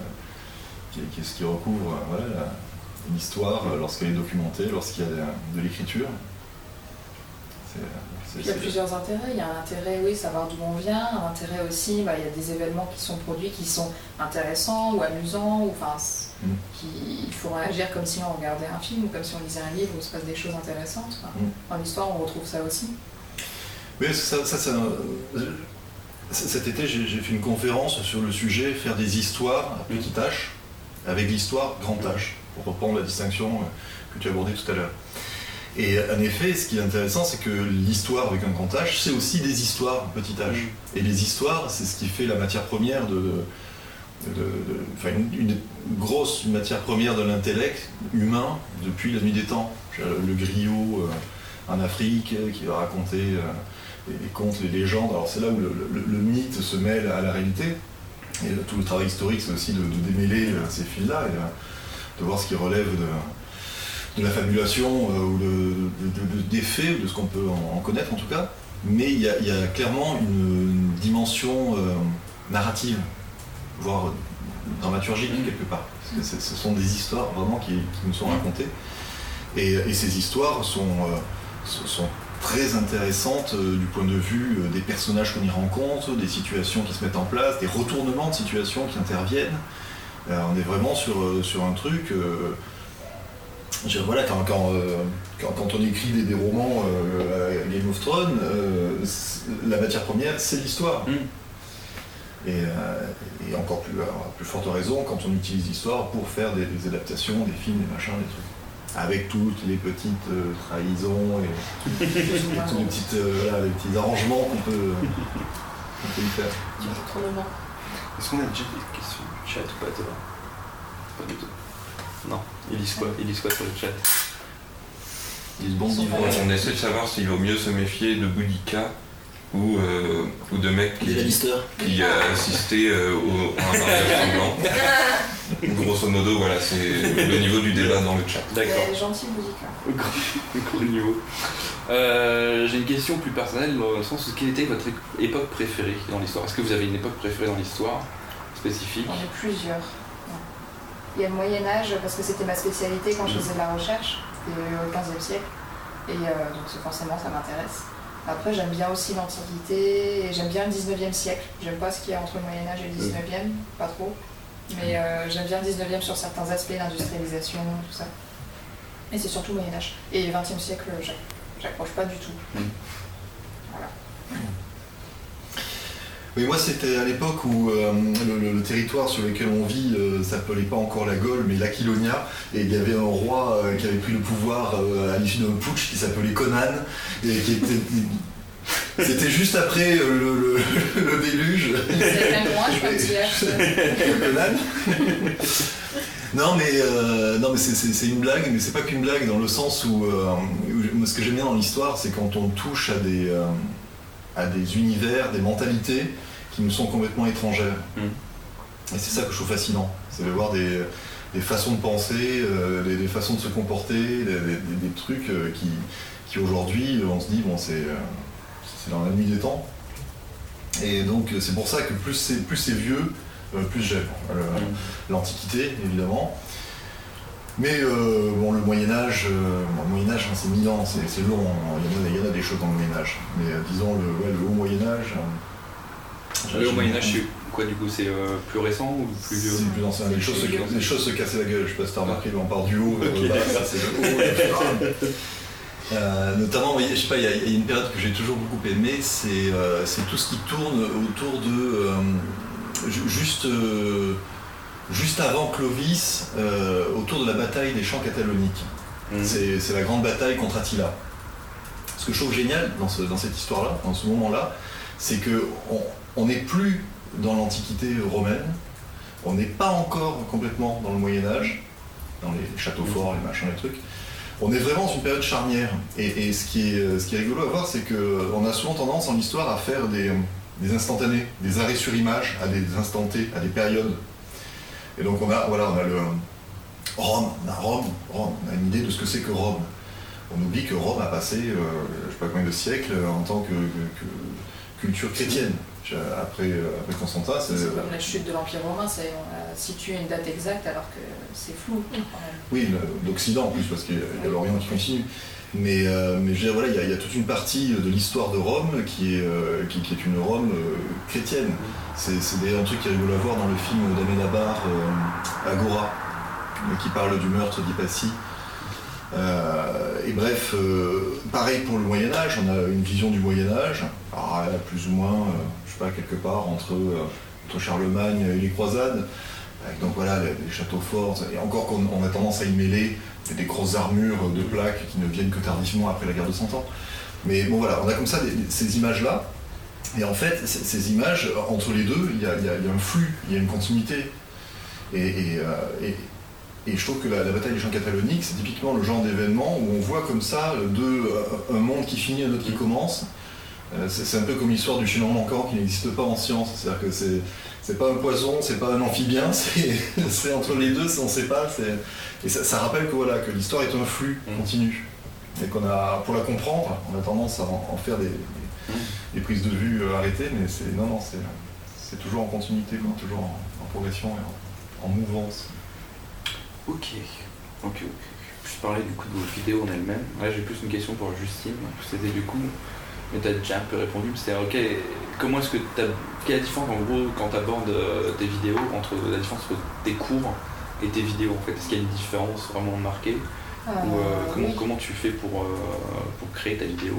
S5: qui, est- qui est ce qui recouvre euh, voilà, la- l'histoire euh, lorsqu'elle est documentée, lorsqu'il y a de, l'écriture. C'est-
S4: Il y a plusieurs intérêts. Il y a un intérêt, oui, savoir d'où on vient. Un intérêt aussi, bah, il y a des événements qui sont produits qui sont intéressants ou amusants, ou enfin,
S5: Mm.
S4: qui il faut réagir comme si on regardait un film ou comme si on lisait un livre où il se passe des choses intéressantes. Enfin,
S5: Mm.
S4: Dans l'histoire, on retrouve ça aussi.
S5: Oui, ça, ça, c'est un- c- Cet été, j'ai fait une conférence sur le sujet faire des histoires à petite H avec l'histoire grand H, pour reprendre la distinction euh, que tu abordée tout à l'heure. Et en effet, ce qui est intéressant, c'est que l'histoire avec un grand H, c'est aussi des histoires petit H. Et les histoires, c'est ce qui fait la matière première de. enfin, une, une grosse matière première de l'intellect humain depuis la nuit des temps. Le griot euh, en Afrique euh, qui va raconter euh, les, les contes, les légendes. Alors c'est là où le, le- le mythe se mêle à la réalité. Et euh, tout le travail historique, c'est aussi de, de démêler euh, ces fils-là et de voir ce qui relève de, de la fabulation euh, ou de, de- de- des faits, ou de ce qu'on peut en, en connaître en tout cas. Mais il y a, il y a clairement une, une dimension euh, narrative, voire dramaturgique quelque part. Parce que c'est- ce sont des histoires vraiment qui, qui nous sont racontées. Et, et ces histoires sont, euh, sont- très intéressantes euh, du point de vue euh, des personnages qu'on y rencontre, des situations qui se mettent en place, des retournements de situations qui interviennent. On est vraiment sur, sur un truc. Je- voilà, quand, quand, euh, quand- quand on écrit des, des romans euh, à Game of Thrones, euh, la matière première, c'est l'histoire.
S2: Mm.
S5: Et, euh, et encore plus, à plus forte raison quand on utilise l'histoire pour faire des, des adaptations, des films, des machins, des trucs. Avec toutes les petites euh, trahisons et, et tous les, petites, euh, voilà, les petits arrangements qu'on peut, y faire.
S2: Est-ce qu'on a déjà des questions du chat ou pas, Thomas? Pas du tout. Non. Ils lisent quoi Ils lisent quoi sur le chat?
S5: Ils d'ivres.
S3: pas
S1: On essaie de savoir s'il vaut mieux se méfier de Boudica ou, euh, ou de mec qui, qui a assisté euh, au, à un mariage sanglant. Grosso modo, voilà, c'est le niveau du débat dans le chat.
S2: D'accord.
S4: C'est gentil, Boudica.
S2: Au gros- au gros niveau. Euh, J'ai une question plus personnelle dans le sens où quelle était votre époque préférée dans l'histoire? Est-ce que vous avez une époque préférée dans l'histoire spécifique?
S4: J'en ai plusieurs. Il y a le Moyen-Âge, parce que c'était ma spécialité quand je faisais de la recherche, au 15e siècle. Et euh, donc c'est- forcément, ça m'intéresse. Après, j'aime bien aussi l'Antiquité, et j'aime bien le 19e siècle. J'aime pas ce qu'il y a entre le Moyen-Âge et le 19e, pas trop. Mais euh, j'aime bien le 19e sur certains aspects, l'industrialisation, tout ça. Et c'est surtout le Moyen-Âge. Et le 20e siècle, j'ac- j'accroche pas du tout. Voilà.
S5: Oui, moi c'était à l'époque où euh, le, territoire sur lequel on vit euh, s'appelait pas encore la Gaule mais l'Aquilonia. Et il y avait un roi euh, qui avait pris le pouvoir euh, à l'issue d'un putsch qui s'appelait Conan et qui était c'était juste après le, le- le déluge.
S4: Moi, je.
S5: Non mais, euh, non, mais c'est- une blague, mais c'est pas qu'une blague dans le sens où, euh, ce que j'aime bien dans l'histoire, c'est quand on touche à des, euh, à des univers, des mentalités qui nous sont complètement étrangères.
S2: Mm.
S5: Et c'est ça que je trouve fascinant, c'est de voir des, des façons de penser, euh, des, des façons de se comporter, des, des- trucs euh, qui, qui aujourd'hui, on se dit, bon, c'est euh, c'est dans la nuit des temps. Et donc c'est pour ça que plus c'est plus c'est vieux, plus j'aime. Euh, l'Antiquité, évidemment. Mais euh, bon, le Moyen-Âge, le Moyen-Âge, c'est mille ans, c'est long, hein. il y, en a, il y en a des choses dans le Moyen-Âge. Mais euh, disons, le, ouais, le Haut Moyen-Âge. euh,
S2: Le
S5: j'aime
S2: Moyen-Âge, c'est quoi du coup C'est euh, plus récent ou plus vieux
S5: C'est plus ancien. Les choses, se,
S2: plus ancien.
S5: les choses se cassaient la gueule, je sais pas si t'as remarqué, mais on part du haut, vers
S2: Ok,
S5: le bas,
S2: d'accord.
S5: ça, c'est le haut. Euh, notamment, je sais pas, il y, a- il y a une période que j'ai toujours beaucoup aimée, c'est euh, tout ce qui tourne autour de. euh, ju- juste, euh, juste avant Clovis, euh, autour de la bataille des champs cataloniques.
S2: Mhm.
S5: C'est c'est la grande bataille contre Attila. Ce que je trouve génial dans, ce- dans cette histoire-là, dans ce moment-là, c'est que on- on n'est plus dans l'Antiquité romaine, on n'est pas encore complètement dans le Moyen Âge, dans les châteaux forts, les machins, les trucs. On est vraiment dans une période charnière. Et, ce, qui est, ce rigolo à voir, c'est qu'on a souvent tendance en histoire à faire des, instantanés, des arrêts sur image à des instants T, à des périodes. Et donc on a, voilà, on a le Rome, on a Rome, Rome, on une idée de ce que c'est que Rome. On oublie que Rome a passé, euh, je sais pas combien de siècles, en tant que culture chrétienne. Après, euh, après Constantin, c'est
S4: C'est comme la chute de l'Empire romain, on a situé une date exacte alors que c'est flou. quand même.
S5: Oui, d'Occident en plus, parce qu'il y a l'Orient qui continue. Mais, euh, mais je veux dire, voilà, il y, a- il y a toute une partie de l'histoire de Rome qui est, euh, qui, qui est une Rome euh, chrétienne. C'est d'ailleurs un truc qui est rigolo à voir dans le film d'Amenabar, euh, Agora, euh, qui parle du meurtre d'Hypatie. Euh, et bref, euh, pareil pour le Moyen Âge, on a une vision du Moyen Âge, plus ou moins, euh, je sais pas, quelque part entre, Charlemagne et les croisades, donc voilà les, châteaux forts, et encore qu'on on a tendance à y mêler des grosses armures de plaques qui ne viennent que tardivement après la guerre de Cent Ans. Mais bon voilà, on a comme ça ces images-là, et en fait, ces images, entre les deux, il y a, un flux, il y a une continuité. Et- et je trouve que la, la bataille des champs cataloniques, c'est typiquement le genre d'événement où on voit comme ça deux, euh, un monde qui finit, un autre qui commence. Euh, C'est un peu comme l'histoire du chaînon manquant qui n'existe pas en science. C'est-à-dire que c'est c'est pas un poison, c'est pas un amphibien, c'est entre les deux, on sait pas. Et ça, ça rappelle que voilà que l'histoire est un flux
S2: Mm.
S5: continu. Et qu'on a, pour la comprendre, on a tendance à en, en faire des, des- des prises de vue euh, arrêtées, mais c'est non, non, c'est c'est toujours en continuité, quoi, toujours en, en progression et en, en mouvance.
S2: Ok, ok, ok. Je parlais du coup de vos vidéos en elles-mêmes. Là, j'ai plus une question pour Justine. C'était du coup, mais tu as déjà un peu répondu, mais c'était ok, comment est-ce que tu Quelle est la différence en gros quand tu abordes tes vidéos entre la différence entre tes cours et tes vidéos en fait? Est-ce qu'il y a une différence vraiment marquée? Comment, comment tu fais pour, pour créer ta vidéo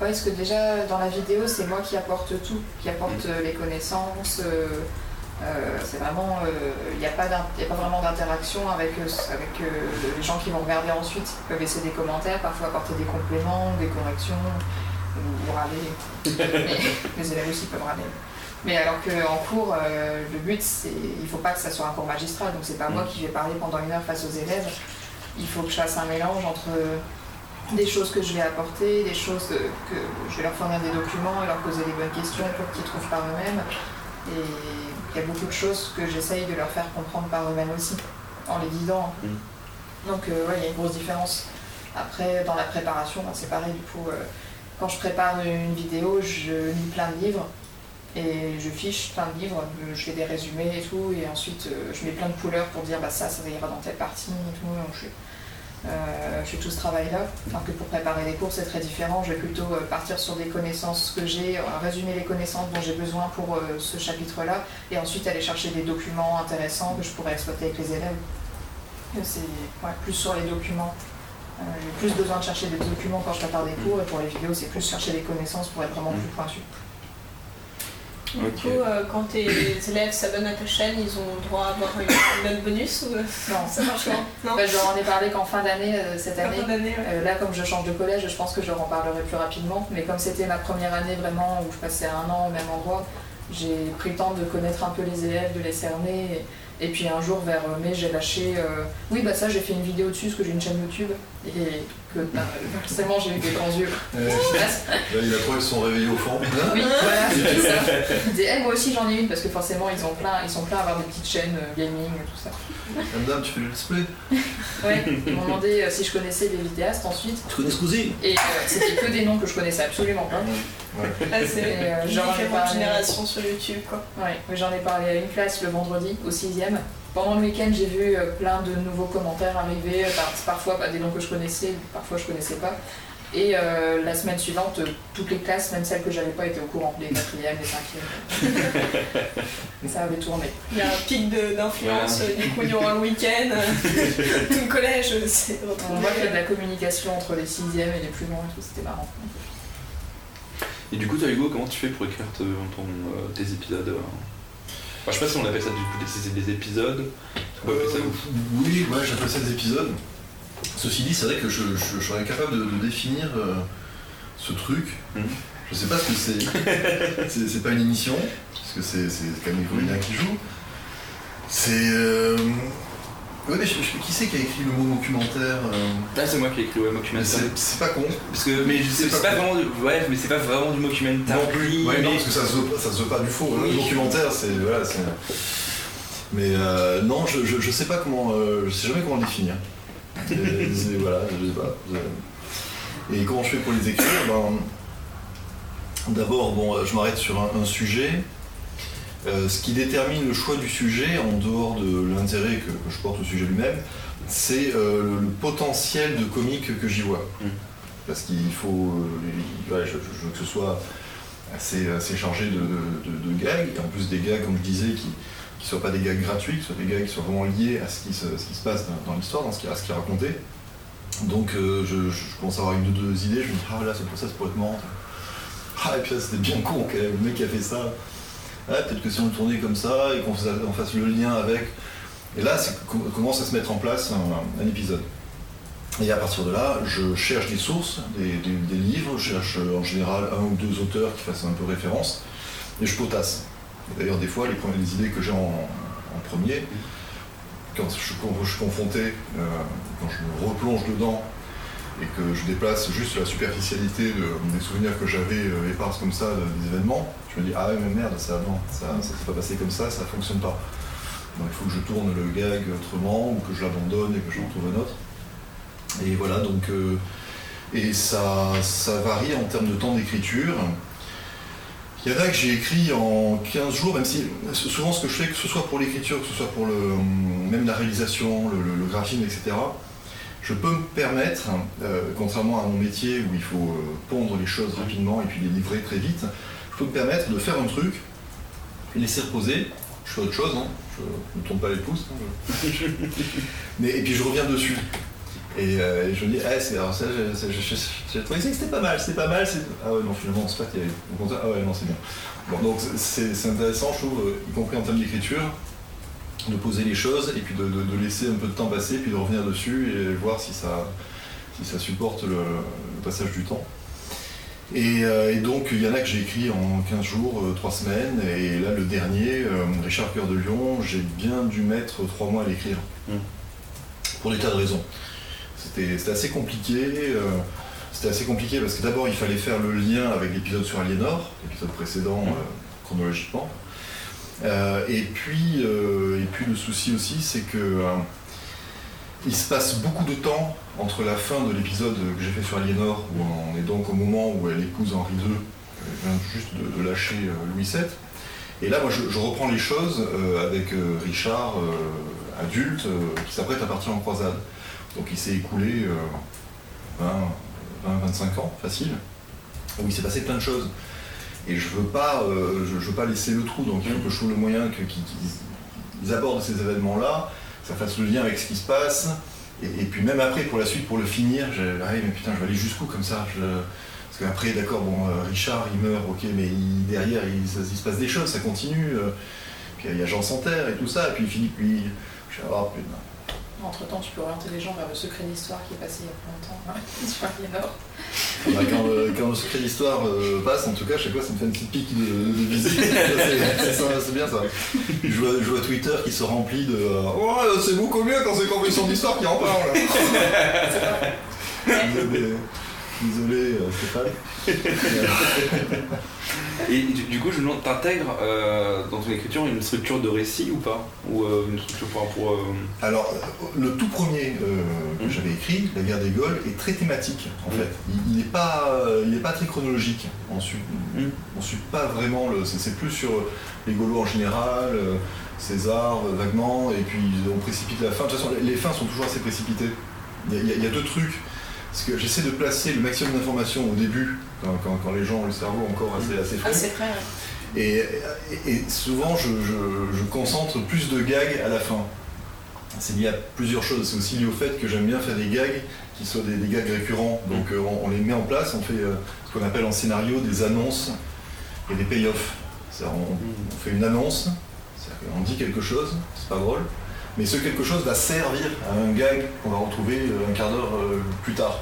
S4: Oui, parce que déjà dans la vidéo, c'est moi qui apporte tout, qui apporte mm. les connaissances. C'est vraiment, il n'y a, pas pas vraiment d'interaction avec, avec les gens qui vont regarder ensuite. Ils peuvent laisser des commentaires, parfois apporter des compléments, des corrections ou râler. les élèves aussi peuvent râler. Mais alors qu'en cours, euh, le but, c'est il ne faut pas que ça soit un cours magistral, donc c'est pas moi mm. qui vais parler pendant une heure face aux élèves. Il faut que je fasse un mélange entre des choses que je vais apporter, des choses que je vais leur fournir des documents et leur poser des bonnes questions pour qu'ils trouvent par eux-mêmes. Et il y a beaucoup de choses que j'essaye de leur faire comprendre par eux-mêmes aussi, en les guidant. Mm. Donc euh, il y a une grosse différence. Après, dans la préparation, ben, c'est pareil, du coup, euh, quand je prépare une vidéo, je lis plein de livres et je fiche plein de livres, je fais des résumés et tout, et ensuite euh, je mets plein de couleurs pour dire bah ça, ça ira dans telle partie et tout. Donc je, euh, fais tout ce travail-là. Enfin que pour préparer les cours c'est très différent. Je vais plutôt euh, partir sur des connaissances que j'ai, résumer les connaissances dont j'ai besoin pour ce chapitre-là, et ensuite aller chercher des documents intéressants que je pourrais exploiter avec les élèves. C'est plus sur les documents. j'ai plus besoin de chercher des documents quand je prépare des cours, et pour les vidéos c'est plus chercher des connaissances pour être vraiment plus pointu.
S3: Du coup, euh, quand tes élèves s'abonnent à ta chaîne, ils ont droit à avoir une bonne bonus ou...
S4: Non, ça marche pas? Non? Bah, je leur en ai parlé qu'en fin d'année, euh, cette année. Euh, là, comme je change de collège, je pense que je leur en parlerai plus rapidement. Mais comme c'était ma première année vraiment où je passais un an au même endroit, j'ai pris le temps de connaître un peu les élèves, de les cerner. Et puis un jour, vers mai, j'ai lâché euh, Oui, bah ça, j'ai fait une vidéo dessus parce que j'ai une chaîne YouTube. Et que bah, forcément, j'ai eu des grands yeux.
S5: Euh, là, il a trouvé son réveillé au fond.
S4: oui, voilà, c'est ça. Il eh, moi aussi, j'en ai une parce que forcément, ils, ont plein, ils sont pleins à avoir des petites chaînes euh, gaming, tout ça.
S5: Madame, tu fais le display
S4: Ouais, ils m'ont demandé si je connaissais des vidéastes ensuite.
S5: Tu connais Squeezie
S4: Et c'était que des noms que je connaissais absolument pas.
S3: Ouais. Ah, c'est euh, une génération sur YouTube, quoi.
S4: Ouais, j'en ai parlé à une classe le vendredi, au 6 pendant le week-end, j'ai vu euh, plein de nouveaux commentaires arriver, euh, parfois bah, des noms que je connaissais, parfois je connaissais pas. Et euh, la semaine suivante, toutes les classes, même celles que j'avais pas, étaient au courant, les quatrièmes, les cinquièmes. ça avait tourné.
S3: Il y a un pic d'influence, du coup aura un week-end, tout le collège c'est
S4: On voit qu'il y a de la communication entre les sixièmes et les plus loin et tout, c'était marrant.
S2: Et du coup, toi Hugo, comment tu fais pour écrire ton, tes épisodes je sais pas si on appelle ça du des épisodes.
S5: Euh, oui, ouais, j'appelle ça des épisodes. Ceci dit, c'est vrai que je, serais incapable de, définir euh, ce truc. Hmm. Je sais pas ce que c'est. c'est pas une émission, parce que c'est quand même les qui joue. C'est. Euh, Ouais, mais qui c'est qui a écrit le mot documentaire euh
S2: Ah, c'est moi qui ai écrit le mot documentaire.
S5: C'est pas con.
S2: Parce que, mais c'est pas, vraiment du, ouais, mais c'est pas vraiment du documentaire.
S5: Non plus. Ouais, non, parce que ça se veut, ça se veut pas du faux. Le documentaire, c'est voilà, Mais euh, non, je, je, sais pas comment, euh, je sais jamais comment le définir. voilà, je sais pas. Et comment je fais pour les écrire? Ben, D'abord, bon, je m'arrête sur un sujet. Euh, ce qui détermine le choix du sujet, en dehors de l'intérêt que, je porte au sujet lui-même, c'est euh, le potentiel de comique que j'y vois. Mm. Parce qu'il faut. Euh, je, veux que ce soit assez, assez chargé de, gags, et en plus des gags, comme je disais, qui ne soient pas des gags gratuits, qui soient des gags qui soient vraiment liés à ce qui se, passe dans, l'histoire, dans ce qui, à ce qui est raconté. Donc je, commence à avoir une ou deux idées, je me dis, ah là, ça, ça pourrait être marrant. Ah, et puis là, c'était bien con quand même, le mec qui a fait ça peut-être que si on tournait comme ça et qu'on fasse le lien avec. Et là, c'est commence à se mettre en place un, épisode. Et à partir de là, je cherche des sources, des, livres, je cherche en général un ou deux auteurs qui fassent un peu référence, et je potasse. D'ailleurs, des fois, les premières idées que j'ai en, premier, quand je, suis confronté, euh, quand je me replonge dedans et que je déplace juste la superficialité des souvenirs que j'avais euh, comme ça des événements, je me dis ah ouais mais merde ça non, ça s'est pas passé comme ça, ça fonctionne pas. Donc il faut que je tourne le gag autrement ou que je l'abandonne et que j'en trouve un autre. Et voilà donc euh, et ça, varie en termes de temps d'écriture. Il y en a que j'ai écrit en 15 jours, même si souvent ce que je fais, que ce soit pour l'écriture, que ce soit pour le, même la réalisation, le graphisme, etc., je peux me permettre, euh, contrairement à mon métier où il faut euh, pondre les choses rapidement et puis les livrer très vite, je peux me permettre de faire un truc, laisser reposer, je fais autre chose, hein, je ne tourne pas les pouces, hein, Mais, et puis je reviens dessus. Et, euh, je me dis, ah, c'est, alors ça, j'ai trouvé que c'était pas mal, c'était pas mal. Ah ouais, non, finalement, c'est pas terrible. Ah ouais, non, c'est bien. Bon, donc c'est, intéressant, je trouve, y compris en termes d'écriture, de poser les choses et puis de, laisser un peu de temps passer, puis de revenir dessus et voir si ça, si ça supporte le, passage du temps. Euh, et, donc, il y en a que j'ai écrit en 15 jours, 3 semaines, et là, le dernier, Richard Cœur de Lyon, j'ai bien dû mettre 3 mois à l'écrire. Mmh. Pour des tas de raisons. C'était assez compliqué. Euh, c'était assez compliqué parce que d'abord il fallait faire le lien avec l'épisode sur Aliénor, l'épisode précédent mm. euh, chronologiquement. Euh, et, puis, et puis le souci aussi c'est que il se passe beaucoup de temps entre la fin de l'épisode que j'ai fait sur Aliénor, où on est donc au moment où elle épouse Henri II, elle vient juste de, lâcher Louis VII. Et là, moi, je, reprends les choses avec Richard, adulte, qui s'apprête à partir en croisade. Donc il s'est écoulé 20, euh, 25 ans, facile, où il s'est passé plein de choses. Et je veux pas, euh, je, veux pas laisser le trou, donc il faut que je trouve le moyen qu'ils abordent ces événements-là, ça fasse le lien avec ce qui se passe. Et, puis même après, pour la suite, pour le finir, ah mais putain, je vais aller jusqu'où comme ça? Parce qu'après, d'accord, bon, euh, Richard, il meurt, ok, mais derrière, il, se passe des choses, ça continue. puis il y a Jean Santerre et tout ça, et puis Philippe, lui, je suis ah, putain,
S4: entre temps, tu peux orienter les gens vers le secret d'histoire qui est passé il y a pas longtemps hein, sur Aliénor.
S5: Bah, quand, euh, quand, le secret d'histoire euh, passe, en tout cas, chaque fois, ça me fait une petite pique de, de visite. c'est bien ça. Je vois, je vois, Twitter qui se remplit de euh, Oh, c'est beaucoup mieux quand c'est Confession d'Histoire qui en parle. Désolé, désolé Stéphane.
S2: Et du, coup, je me demande, t'intègres euh, dans ton écriture une structure de récit ou pas Ou euh, une structure pour. Euh,
S5: Alors, le tout premier que mmh. j'avais écrit, La guerre des Gaules, est très thématique en mmh. fait. Il n'est pas, pas très chronologique. On suit, mmh. on suit pas vraiment. Le, c'est, plus sur les Gaulois en général, César vaguement, et puis on précipite la fin. De toute façon, les, fins sont toujours assez précipitées. Il y, a deux trucs. Parce que j'essaie de placer le maximum d'informations au début quand, les gens ont le cerveau encore assez, assez
S4: frais.
S5: et, souvent, je, concentre plus de gags à la fin. C'est lié à plusieurs choses. C'est aussi lié au fait que j'aime bien faire des gags qui soient des, gags récurrents. Donc euh, on, les met en place, on fait euh, ce qu'on appelle en scénario des annonces et des payoffs. On, on fait une annonce, on dit quelque chose, c'est pas drôle, mais ce quelque chose va servir à un gag qu'on va retrouver euh, un quart d'heure plus tard.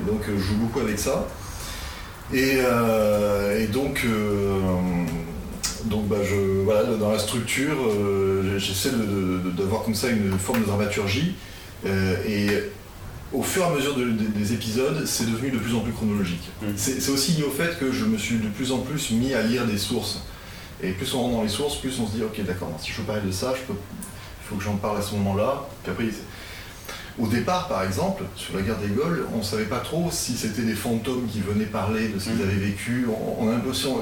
S5: Et donc je joue beaucoup avec ça. Euh, et, donc, euh, donc bah, je, voilà, dans la structure, euh, j'essaie d'avoir comme ça une forme de dramaturgie. et au fur et à mesure des épisodes, c'est devenu de plus en plus chronologique. Mmh. C'est aussi lié au fait que je me suis de plus en plus mis à lire des sources. Et plus on rentre dans les sources, plus on se dit, ok d'accord, si je veux parler de ça, il faut que j'en parle à ce moment-là. Au départ, par exemple, sur la guerre des Gaules, on ne savait pas trop si c'était des fantômes qui venaient parler de ce qu'ils mm. avaient vécu. On, a l'impression,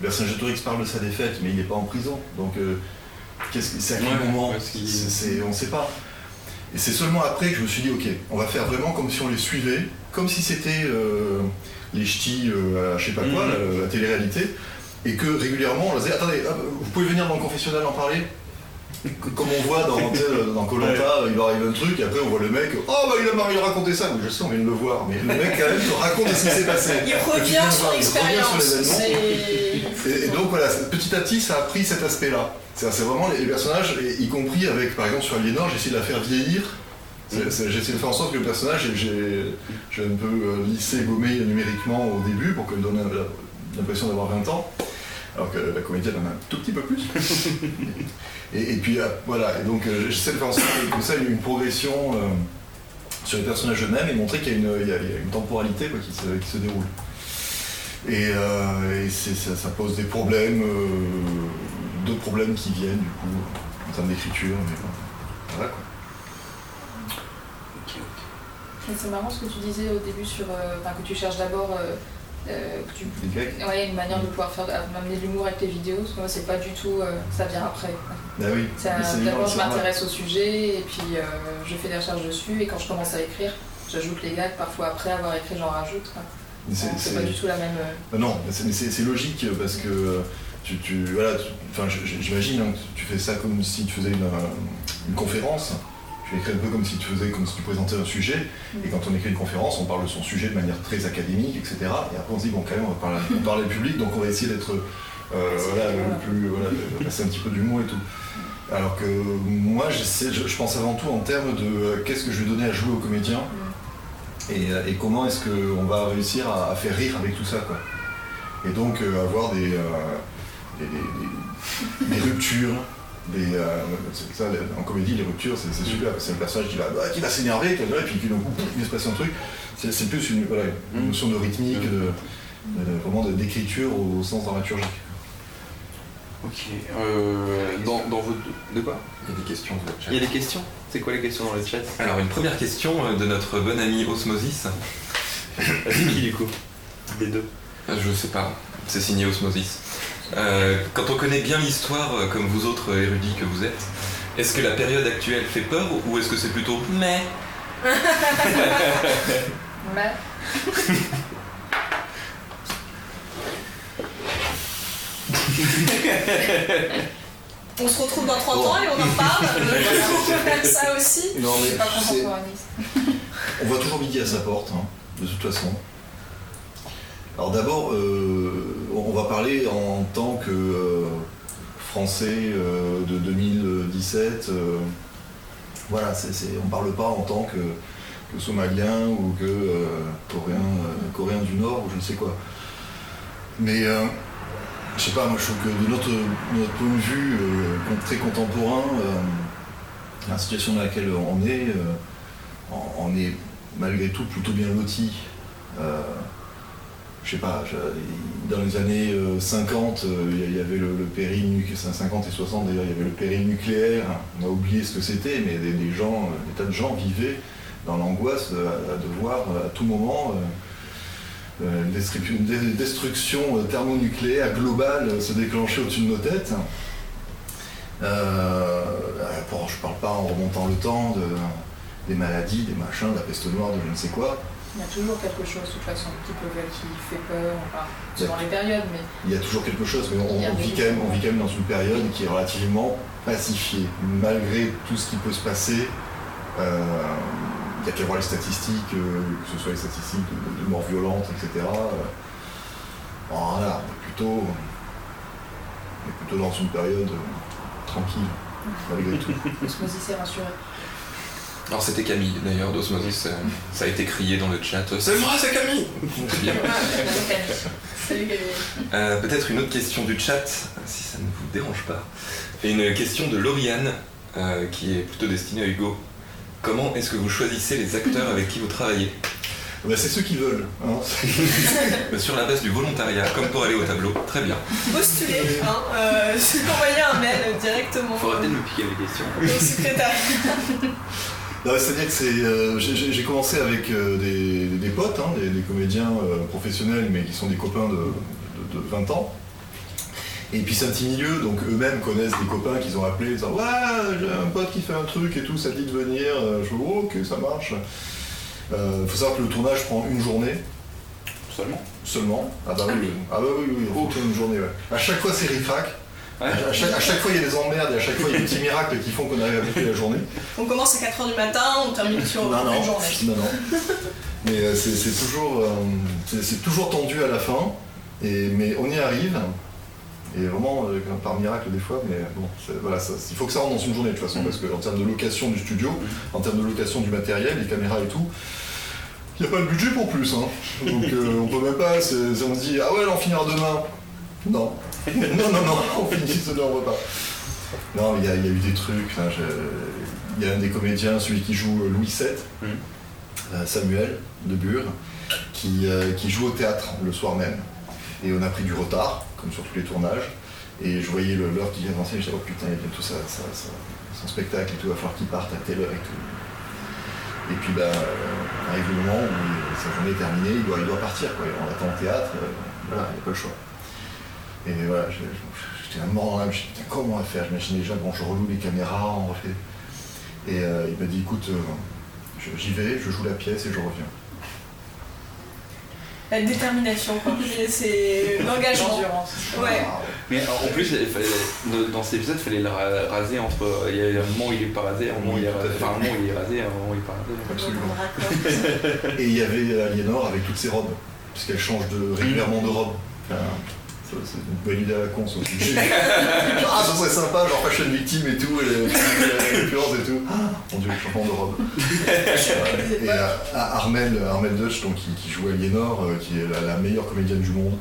S5: Vercingétorix parle de sa défaite, mais il n'est pas en prison. Donc, euh, c'est à quel moment On ne sait pas. Et c'est seulement après que je me suis dit, ok, on va faire vraiment comme si on les suivait, comme si c'était euh, les ch'tis euh, à je sais pas quoi, mm. la, télé-réalité, et que régulièrement on leur disait, attendez, vous pouvez venir dans le confessionnal en parler comme on voit dans dans Colanta, il arrive un truc, et après on voit le mec, oh bah il a marre, il raconté ça, je sais, on vient de le voir, mais le mec quand même te raconte ce qui s'est passé.
S3: Il revient sur l'expérience.
S5: Et, donc voilà, petit à petit ça a pris cet aspect-là. C'est vraiment les, personnages, y compris avec par exemple sur Aliénor, j'ai essayé de la faire vieillir. J'ai essayé de faire en sorte que le personnage, j'ai un peu euh, lissé, gommé numériquement au début pour qu'elle donne l'impression d'avoir 20 ans alors que la comédienne en a un tout petit peu plus. et, puis euh, voilà, et donc euh, j'essaie de faire en sorte comme ça une, progression euh, sur les personnages eux-mêmes et montrer qu'il y, a une temporalité qui, se, déroule. Et, ça, pose des problèmes, d'autres problèmes qui viennent du coup en termes d'écriture, mais voilà quoi.
S4: C'est marrant ce que tu disais au début sur que tu cherches d'abord euh, tu... une manière de pouvoir faire amener de l'humour avec les vidéos, parce que moi c'est pas du tout, euh, ça vient après.
S5: Bah oui.
S4: D'abord je m'intéresse au sujet et puis euh, je fais des recherches dessus et quand je commence à écrire, j'ajoute les gags, parfois après avoir écrit j'en rajoute. C'est pas du tout la même.
S5: Bah non, c'est logique parce que tu, tu voilà, enfin j'imagine hein, tu fais ça comme si tu faisais une, une conférence tu écris un peu comme si tu faisais, comme si tu présentais un sujet, et quand on écrit une conférence, on parle de son sujet de manière très académique, etc. Et après on se dit, bon, quand même, on va parler, on parle au public, donc on va essayer d'être, euh, voilà, le plus, voilà, passer un petit peu d'humour et tout. Alors que moi, je, je, pense avant tout en termes de euh, qu'est-ce que je vais donner à jouer aux comédiens, et, euh, et comment est-ce qu'on va réussir à, faire rire avec tout ça, quoi. Et donc avoir des, des, des ruptures, euh, ça, en comédie, les ruptures, c'est super. C'est le personnage qui va, bah, va s'énerver, et puis il va se passer un truc. C'est plus une, mm. notion de rythmique, de, vraiment d'écriture au sens dramaturgique.
S2: Ok. Euh, dans, votre... De quoi?
S1: Il y a des questions dans le chat.
S2: Il y a des questions? C'est quoi les questions dans le chat?
S1: Alors, une première question euh, de notre bon ami Osmosis.
S2: C'est qui du coup? Des deux
S1: Je sais pas. C'est signé Osmosis. Euh, quand on connaît bien l'histoire, euh, comme vous autres érudits que vous êtes, est-ce que la période actuelle fait peur ou est-ce que c'est plutôt mais
S4: Mais.
S3: on se retrouve dans 30 ans et on en parle. on peut faire ça aussi.
S5: Non, mais pas on voit toujours midi à sa porte, hein, de toute façon. Alors d'abord, euh, on va parler en tant que euh, Français euh, de 2017. voilà, on ne parle pas en tant que, Somalien ou que coréen, du Nord ou je ne sais quoi. Mais je sais pas, moi je trouve que de notre, point de vue très contemporain, la situation dans laquelle on est, on est malgré tout plutôt bien loti je sais pas, dans les années 50, euh, euh, il y avait le, nucléaire, 50 et 60 d'ailleurs, il y avait le péril nucléaire, on a oublié ce que c'était, mais des, gens, euh, des tas de gens vivaient dans l'angoisse de, voir à tout moment une destruction thermonucléaire globale se déclencher au-dessus de nos têtes. je ne parle pas en remontant le temps des maladies, des machins, de la peste noire, de je ne sais quoi.
S4: Il y a toujours quelque chose, de toute façon, qui, peut, qui fait peur, enfin, selon les périodes, mais...
S5: Il y a toujours quelque chose, mais on, vit quand même, on vit quand même dans une période qui est relativement pacifiée, malgré tout ce qui peut se passer. Euh, il y a qu'à voir les statistiques, euh, que ce soit les statistiques de, morts violentes, etc. Euh, voilà, on est plutôt, on est plutôt dans une période tranquille, malgré tout.
S4: Osmosis est rassuré.
S1: Alors c'était Camille d'ailleurs d'Osmosis, ça a été crié dans le chat. C'est moi, c'est Camille bien.
S4: Salut Camille.
S1: Euh, peut-être une autre question du chat, si ça ne vous dérange pas. Et une question de Lauriane, euh, qui est plutôt destinée à Hugo. Comment est-ce que vous choisissez les acteurs avec qui vous travaillez
S5: bah, c'est ceux qui veulent. Hein.
S1: Sur la base du volontariat, comme pour aller au tableau. Très bien.
S3: Postuler, hein, euh, envoyer un mail directement.
S2: Arrêter de me piquer les questions.
S3: Au secrétaire.
S5: C'est-à-dire que euh, j'ai commencé avec euh, des, potes, hein, des, comédiens euh, professionnels, mais qui sont des copains de, 20 ans. Et puis c'est un petit milieu, donc eux-mêmes connaissent des copains qu'ils ont appelés, disant Ouais, j'ai un pote qui fait un truc et tout, ça dit de venir. Je dis oh, Ok, ça marche. Il faut savoir que le tournage prend une journée.
S2: Seulement?
S5: Seulement. Ah bah oui, ah bah oui, oui, oui, une journée. Ouais. À chaque fois c'est ric à, chaque, fois, il y a des emmerdes et à chaque fois, il y a des petits miracles qui font qu'on arrive à boucler la journée.
S3: On commence à 4h du matin, on termine sur
S5: non,
S3: non,
S5: journée. Non, non. Mais euh, c'est toujours, euh, c'est toujours tendu à la fin, et, mais on y arrive. Et vraiment, euh, par miracle des fois, mais bon, voilà, il faut que ça rentre dans une journée de toute façon, parce qu'en termes de location du studio, en termes de location du matériel, les caméras et tout, il n'y a pas le budget pour plus. Hein. Donc on peut même pas, on se dit, ah ouais, on finira demain. Non, non, non, non, on finit ce repas. Non, il y, a eu des trucs. Il y a un des comédiens, celui qui joue Louis VII, mm. euh, Samuel de Bure, euh, qui, joue au théâtre le soir même. Et on a pris du retard, comme sur tous les tournages. Et je voyais l'heure qui avançait, je disais, oh putain, il y a bientôt ça, son spectacle et tout, il va falloir qu'il parte à telle heure et tout. Et puis bah, arrive le moment où sa journée est terminée, il doit, il doit partir, quoi. on attend au théâtre, voilà, il n'y a pas le choix. Et voilà, j'étais un mort dans l'âme, je me dit comment on va faire? J'imaginais déjà, bon, je reloue les caméras, on refait. Et euh, il m'a dit écoute, euh, j'y vais, je joue la pièce et je reviens.
S3: La détermination, quoi. C'est l'engagement.
S4: Ouais.
S2: Mais en plus, dans cet épisode, il fallait le raser entre. Il y a un moment où il est pas rasé, un moment où il est rasé. Enfin, un moment où il est rasé, un moment où il est pas rasé.
S5: Absolument. Et il y avait Aliénor avec toutes ses robes, puisqu'elle change de, régulièrement de robe. C'est une bonne idée à la con, ça aussi. ah, ça serait sympa, genre fashion victime et tout, et la récurrence et tout. Ah, mon dieu, le changement de robe. et euh, Armel, Armel Dutch, donc, qui, qui joue Aliénor, euh, qui est la, meilleure comédienne du monde.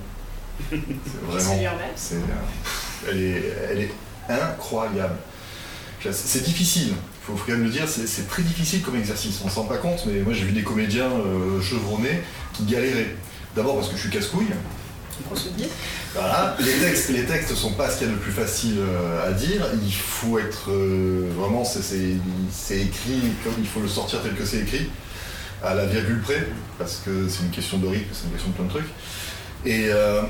S3: C'est vraiment. C'est,
S5: euh, elle, est, elle est incroyable. C'est difficile, il faut quand même le dire, c'est très difficile comme exercice. On s'en rend pas compte, mais moi j'ai vu des comédiens chevronnés qui galéraient. D'abord parce que je suis casse-couille, voilà, les textes, les textes sont pas ce qu'il y a de plus facile euh, à dire. Il faut être euh, vraiment, c'est écrit comme il faut le sortir tel que c'est écrit, à la virgule près, parce que c'est une question de rythme, c'est une question de plein de trucs. Et, euh,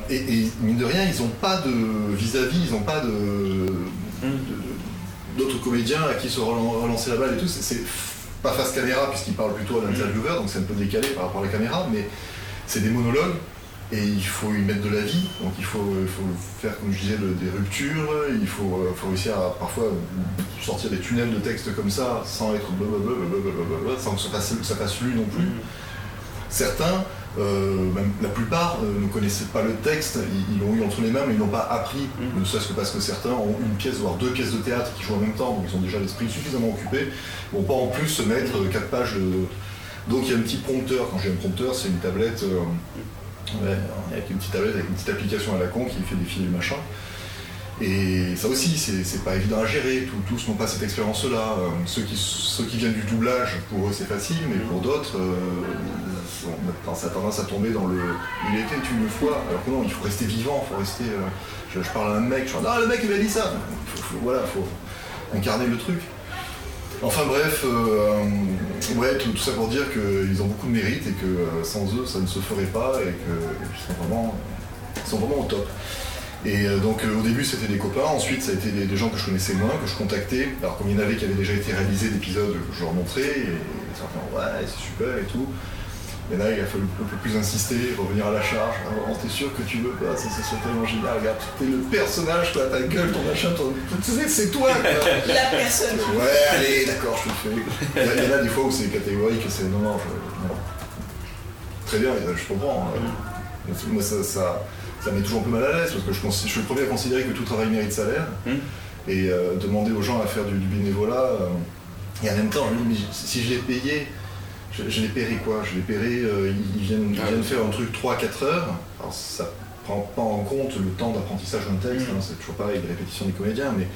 S5: mine de rien, ils n'ont pas de vis-à-vis, ils n'ont pas de, d'autres comédiens à qui se relancer la balle et tout. C'est pas face caméra puisqu'ils parlent plutôt à l'intervieweur, donc c'est un peu décalé par rapport à la caméra, mais c'est des monologues et il faut y mettre de la vie, donc il faut, faire, comme je disais, des ruptures, il faut, réussir à parfois sortir des tunnels de texte comme ça, sans être blablabla, sans que ça fasse, ça fasse lu non plus. Certains, euh, même la plupart, euh, ne connaissaient pas le texte, ils l'ont eu entre les mains, mais ils n'ont pas appris, ne serait-ce que parce que certains ont une pièce, voire deux pièces de théâtre qui jouent en même temps, donc ils ont déjà l'esprit suffisamment occupé, vont pas en plus se mettre quatre pages de... Donc il y a un petit prompteur, quand j'ai un prompteur, c'est une tablette... Euh, Ouais, avec une petite tablette, avec une petite application à la con qui fait défiler le machin. Et ça aussi, c'est pas évident à gérer, tous n'ont pas cette expérience-là. Euh, ceux, qui, ceux qui viennent du doublage, pour eux c'est facile, mais pour d'autres, euh, on a tendance à tomber dans le il était une fois, alors que non, il faut rester vivant, il faut rester. Euh, je, parle à un mec, je dis ah le mec il m'a dit ça Voilà, il faut incarner le truc. Enfin bref, euh, ouais, tout, ça pour dire qu'ils ont beaucoup de mérite et que euh, sans eux ça ne se ferait pas et qu'ils sont vraiment, sont vraiment au top. Et euh, donc au début c'était des copains, ensuite ça a été des, gens que je connaissais moins, que je contactais. Alors comme il y en avait qui avaient déjà été réalisés d'épisodes que je leur montrais, et certains ouais c'est super et tout. Mais là, il a fallu un peu plus insister, revenir à la charge. Alors, t'es sûr que tu veux pas Ça, c'est tellement génial. Regarde, t'es le personnage, toi, ta gueule, ton machin, ton... c'est toi, quoi.
S3: La personne.
S5: Ouais, allez, d'accord, je te le fais. Il y, en a des fois où c'est catégorique et c'est non, non, Très bien, je comprends. Hein. Moi, ça, ça, ça met toujours un peu mal à l'aise parce que je, je, suis le premier à considérer que tout travail mérite salaire. Hum. Et euh, demander aux gens à faire du, bénévolat. Euh, et en même temps, si je l'ai payé je, les paierai quoi? Je les paierai, euh, ils, viennent, ah, faire un truc 3-4 heures. Alors ça prend pas en compte le temps d'apprentissage d'un texte, hein, c'est toujours pareil, les répétitions des comédiens, mais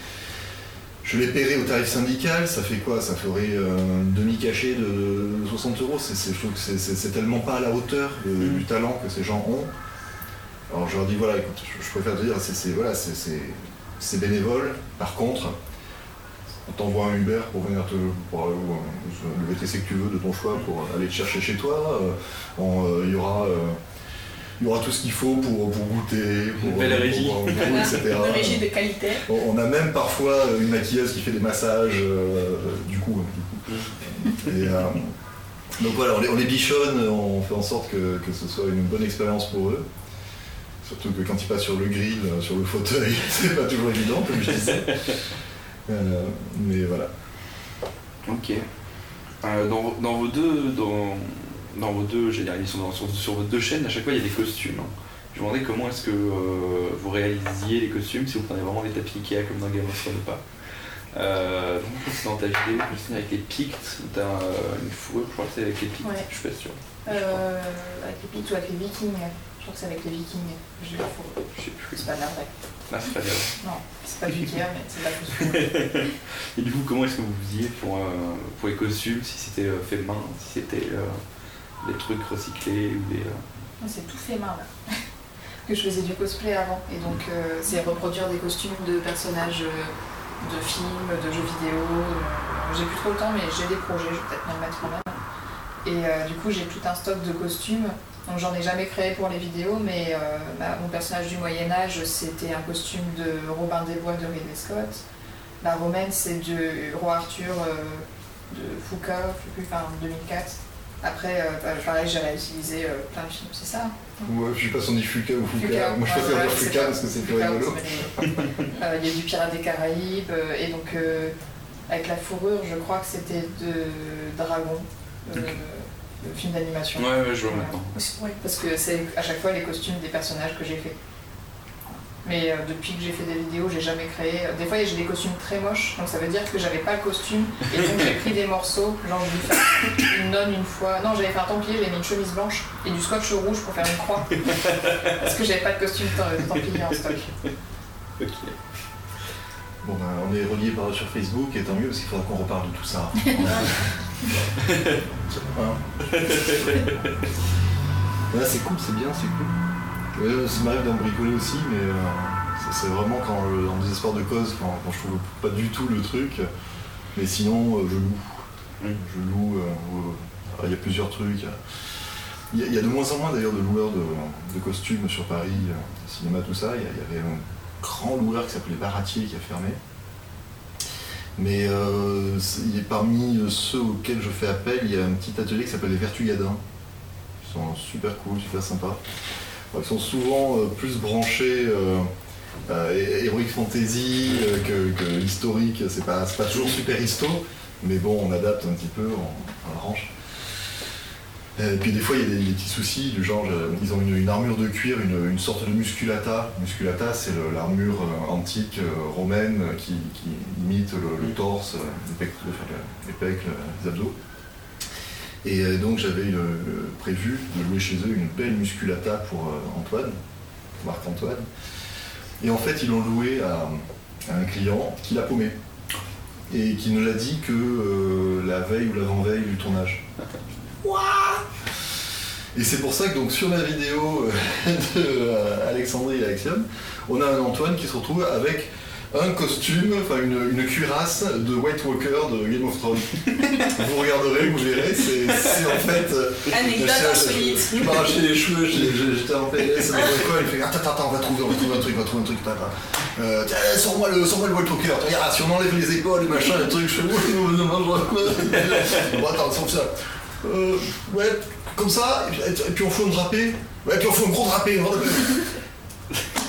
S5: je les paierai au tarif syndical, ça fait quoi? Ça ferait un demi-cachet de 60 euros. je trouve que c'est tellement pas à la hauteur mm. du talent que ces gens ont. Alors je leur dis voilà, écoute, je, préfère te dire, c'est voilà, bénévole. Par contre, on t'envoie un Uber pour venir te. Pour, euh, le VTC que tu veux de ton choix pour aller te chercher chez toi. Euh, euh, il y aura. il y aura tout ce qu'il faut pour, goûter, pour,
S2: une belle régie.
S3: etc. Une régie de qualité.
S5: On a même parfois une maquilleuse qui fait des massages, du coup. donc voilà, on les, bichonne, on fait en sorte que, ce soit une bonne expérience pour eux. Surtout que quand ils passent sur le grill, sur le fauteuil, c'est pas toujours évident, comme je disais. Euh, mais voilà.
S2: Ok. Euh, dans, dans, vos deux, dans, dans vos deux, j'ai ils sont sur, vos deux chaînes, à chaque fois il y a des costumes. Hein. Je me demandais comment est-ce que euh, vous réalisiez les costumes, si vous prenez vraiment des tapis Ikea comme dans Game of Thrones ou pas. Euh, donc dans ta vidéo, je avec les Picts, t'as une fourrure, je crois que c'est avec les Picts, je suis pas sûr.
S4: Euh, avec les Picts ou avec les Vikings, je crois que c'est avec les Vikings. Je sais plus. C'est pas vrai.
S2: Ah, c'est pas bien.
S4: Non, c'est pas du Ikea, mais c'est pas la
S2: Et du coup, comment est-ce que vous faisiez pour, euh, pour les costumes, si c'était euh, fait main, si c'était euh, des trucs recyclés ou des.
S4: C'est tout fait main là. que je faisais du cosplay avant. Et donc, c'est reproduire des costumes de personnages de films, de jeux vidéo. J'ai plus trop le temps, mais j'ai des projets, je vais peut-être me mettre quand même. Et du coup, j'ai tout un stock de costumes donc j'en ai jamais créé pour les vidéos, mais euh, mon personnage du Moyen Âge, c'était un costume de Robin des Bois de Ridley Scott. La romaine, c'est du roi Arthur euh, de Foucault, je sais plus, enfin 2004. Après, euh, bah, pareil, j'ai réutilisé plein de films, c'est ça.
S5: Moi, je sais pas si on dit Fuka ou Fuka. Moi, je préfère dire Fuka parce que c'est plus rigolo.
S4: Il y a du Pirate des Caraïbes, et donc avec la fourrure, je crois que c'était de Dragon, le film d'animation.
S2: Ouais, ouais, je vois maintenant.
S4: Parce que c'est à chaque fois les costumes des personnages que j'ai fait. Mais depuis que j'ai fait des vidéos, j'ai jamais créé. Des fois, j'ai des costumes très moches, donc ça veut dire que j'avais pas le costume. Et donc, j'ai pris des morceaux. Genre, j'ai fait une nonne une fois. Non, j'avais fait un templier, j'ai mis une chemise blanche et du scotch rouge pour faire une croix. Parce que j'avais pas de costume de templier en stock. Ok.
S5: Bon, ben, on est reliés sur Facebook et tant mieux parce qu'il faudra qu'on reparle de tout ça. c'est cool, c'est bien, c'est cool. Euh, ça m'arrive d'en bricoler aussi, mais euh, c'est vraiment quand, euh, en désespoir de cause, quand, je trouve pas du tout le truc. Mais sinon, je loue. Je loue. Il y a plusieurs trucs. Il y, a, de moins en moins d'ailleurs de loueurs de, costumes sur Paris, cinéma, tout ça. Il y, avait un grand loueur qui s'appelait Baratier qui a fermé. Mais parmi ceux auxquels je fais appel, il y a un petit atelier qui s'appelle les Vertugadins. Ils sont super cool, super sympas. Ils sont souvent euh, plus branchés euh, euh, Heroic Fantasy que, historique. C'est pas, pas toujours super histo, mais bon, on adapte un petit peu, on, arrange. Et puis des fois il y a des, petits soucis du genre ils ont une, armure de cuir, une, sorte de musculata. Musculata c'est l'armure antique romaine qui, imite le, torse, les pecs, les abdos. Et euh, donc j'avais prévu de louer chez eux une belle musculata pour euh, Antoine, Marc-Antoine. Et en fait, ils l'ont loué à, un client qui l'a paumé. Et qui ne l'a dit que euh, la veille ou l'avant-veille du tournage. Et c'est pour ça que donc, sur la vidéo de Alexandrie et Axiom, on a un Antoine qui se retrouve avec un costume, enfin une, une, cuirasse de White Walker de Game of Thrones. vous regarderez, vous verrez, c'est en fait. Euh,
S3: Anecdote insolite.
S5: Je m'arrachais les cheveux, j'étais en PLS, avec quoi, il fait Attends, attends, on va trouver, on va trouver un truc, on va trouver un truc. Euh, tiens, sors-moi le, sors le White Walker, regarde, si on enlève les épaules, les machins, les trucs, je fais non, Bon, attends, sans ça. Euh, ouais, comme ça, et puis, on fout un drapé. Ouais, puis on fout un gros drapé.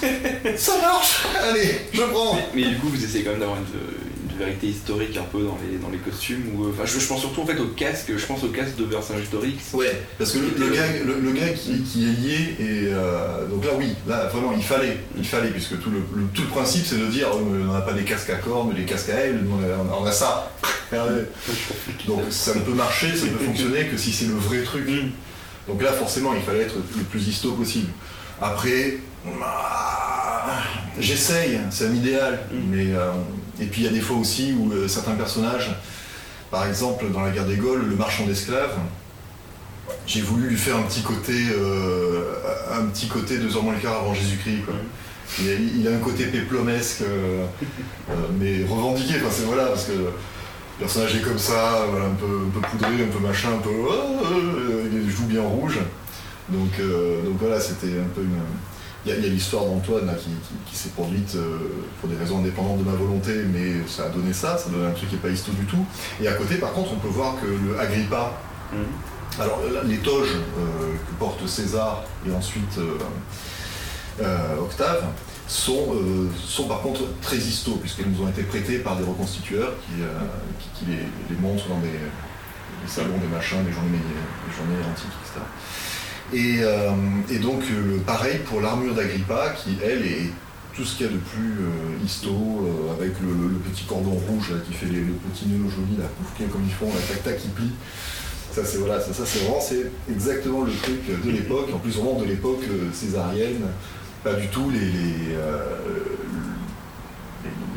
S5: Ça marche Allez, je prends
S2: mais, du coup, vous essayez quand même d'avoir une, vérité historique un peu dans les, dans les costumes ou, enfin, je, pense surtout en fait au casque, je pense au casque de personnages historiques.
S5: Ouais, parce que le, gars, le, gars qui, est lié, et euh, donc là oui, là vraiment il fallait, il fallait, puisque tout le, tout le principe c'est de dire euh, on n'a pas des casques à cornes, mais des casques à ailes, on a, ça. donc ça ne peut marcher, ça ne peut fonctionner que si c'est le vrai truc. Mm. Donc là forcément il fallait être le plus histo possible. Après, bah, j'essaye, c'est un idéal. Mm. Mais, euh, et puis il y a des fois aussi où euh, certains personnages, par exemple dans la guerre des Gaules, le marchand d'esclaves, j'ai voulu lui faire un petit côté, euh, un petit côté deux ans moins le quart avant Jésus-Christ. Il, a un côté péplomesque, mais revendiqué. Enfin, c'est voilà, parce que le personnage est comme ça, un, peu, un peu poudré, un peu machin, un peu. il joue bien rouge. Donc, euh, donc voilà, c'était un peu une. Il y a, l'histoire d'Antoine qui, s'est produite euh, pour des raisons indépendantes de ma volonté, mais ça a donné ça, ça donne un truc qui n'est pas histo du tout. Et à côté, par contre, on peut voir que le Agrippa, mhm. alors les toges euh, que porte César et ensuite Octave, sont, sont par contre très histo, puisqu'elles nous ont été prêtées par des reconstitueurs qui, les, montrent dans des, salons, des machins, des journées, des journées antiques, etc. Euh, et, donc, euh, pareil pour l'armure d'Agrippa, qui, elle, est tout ce qu'il y a de plus euh, histo, avec le, petit cordon rouge qui fait les, le petit nœud joli, là, comme ils font, la tac-tac qui plie. Ça, c'est voilà, ça, vraiment exactement le truc de l'époque, en plus vraiment de l'époque césarienne, pas du tout les, les,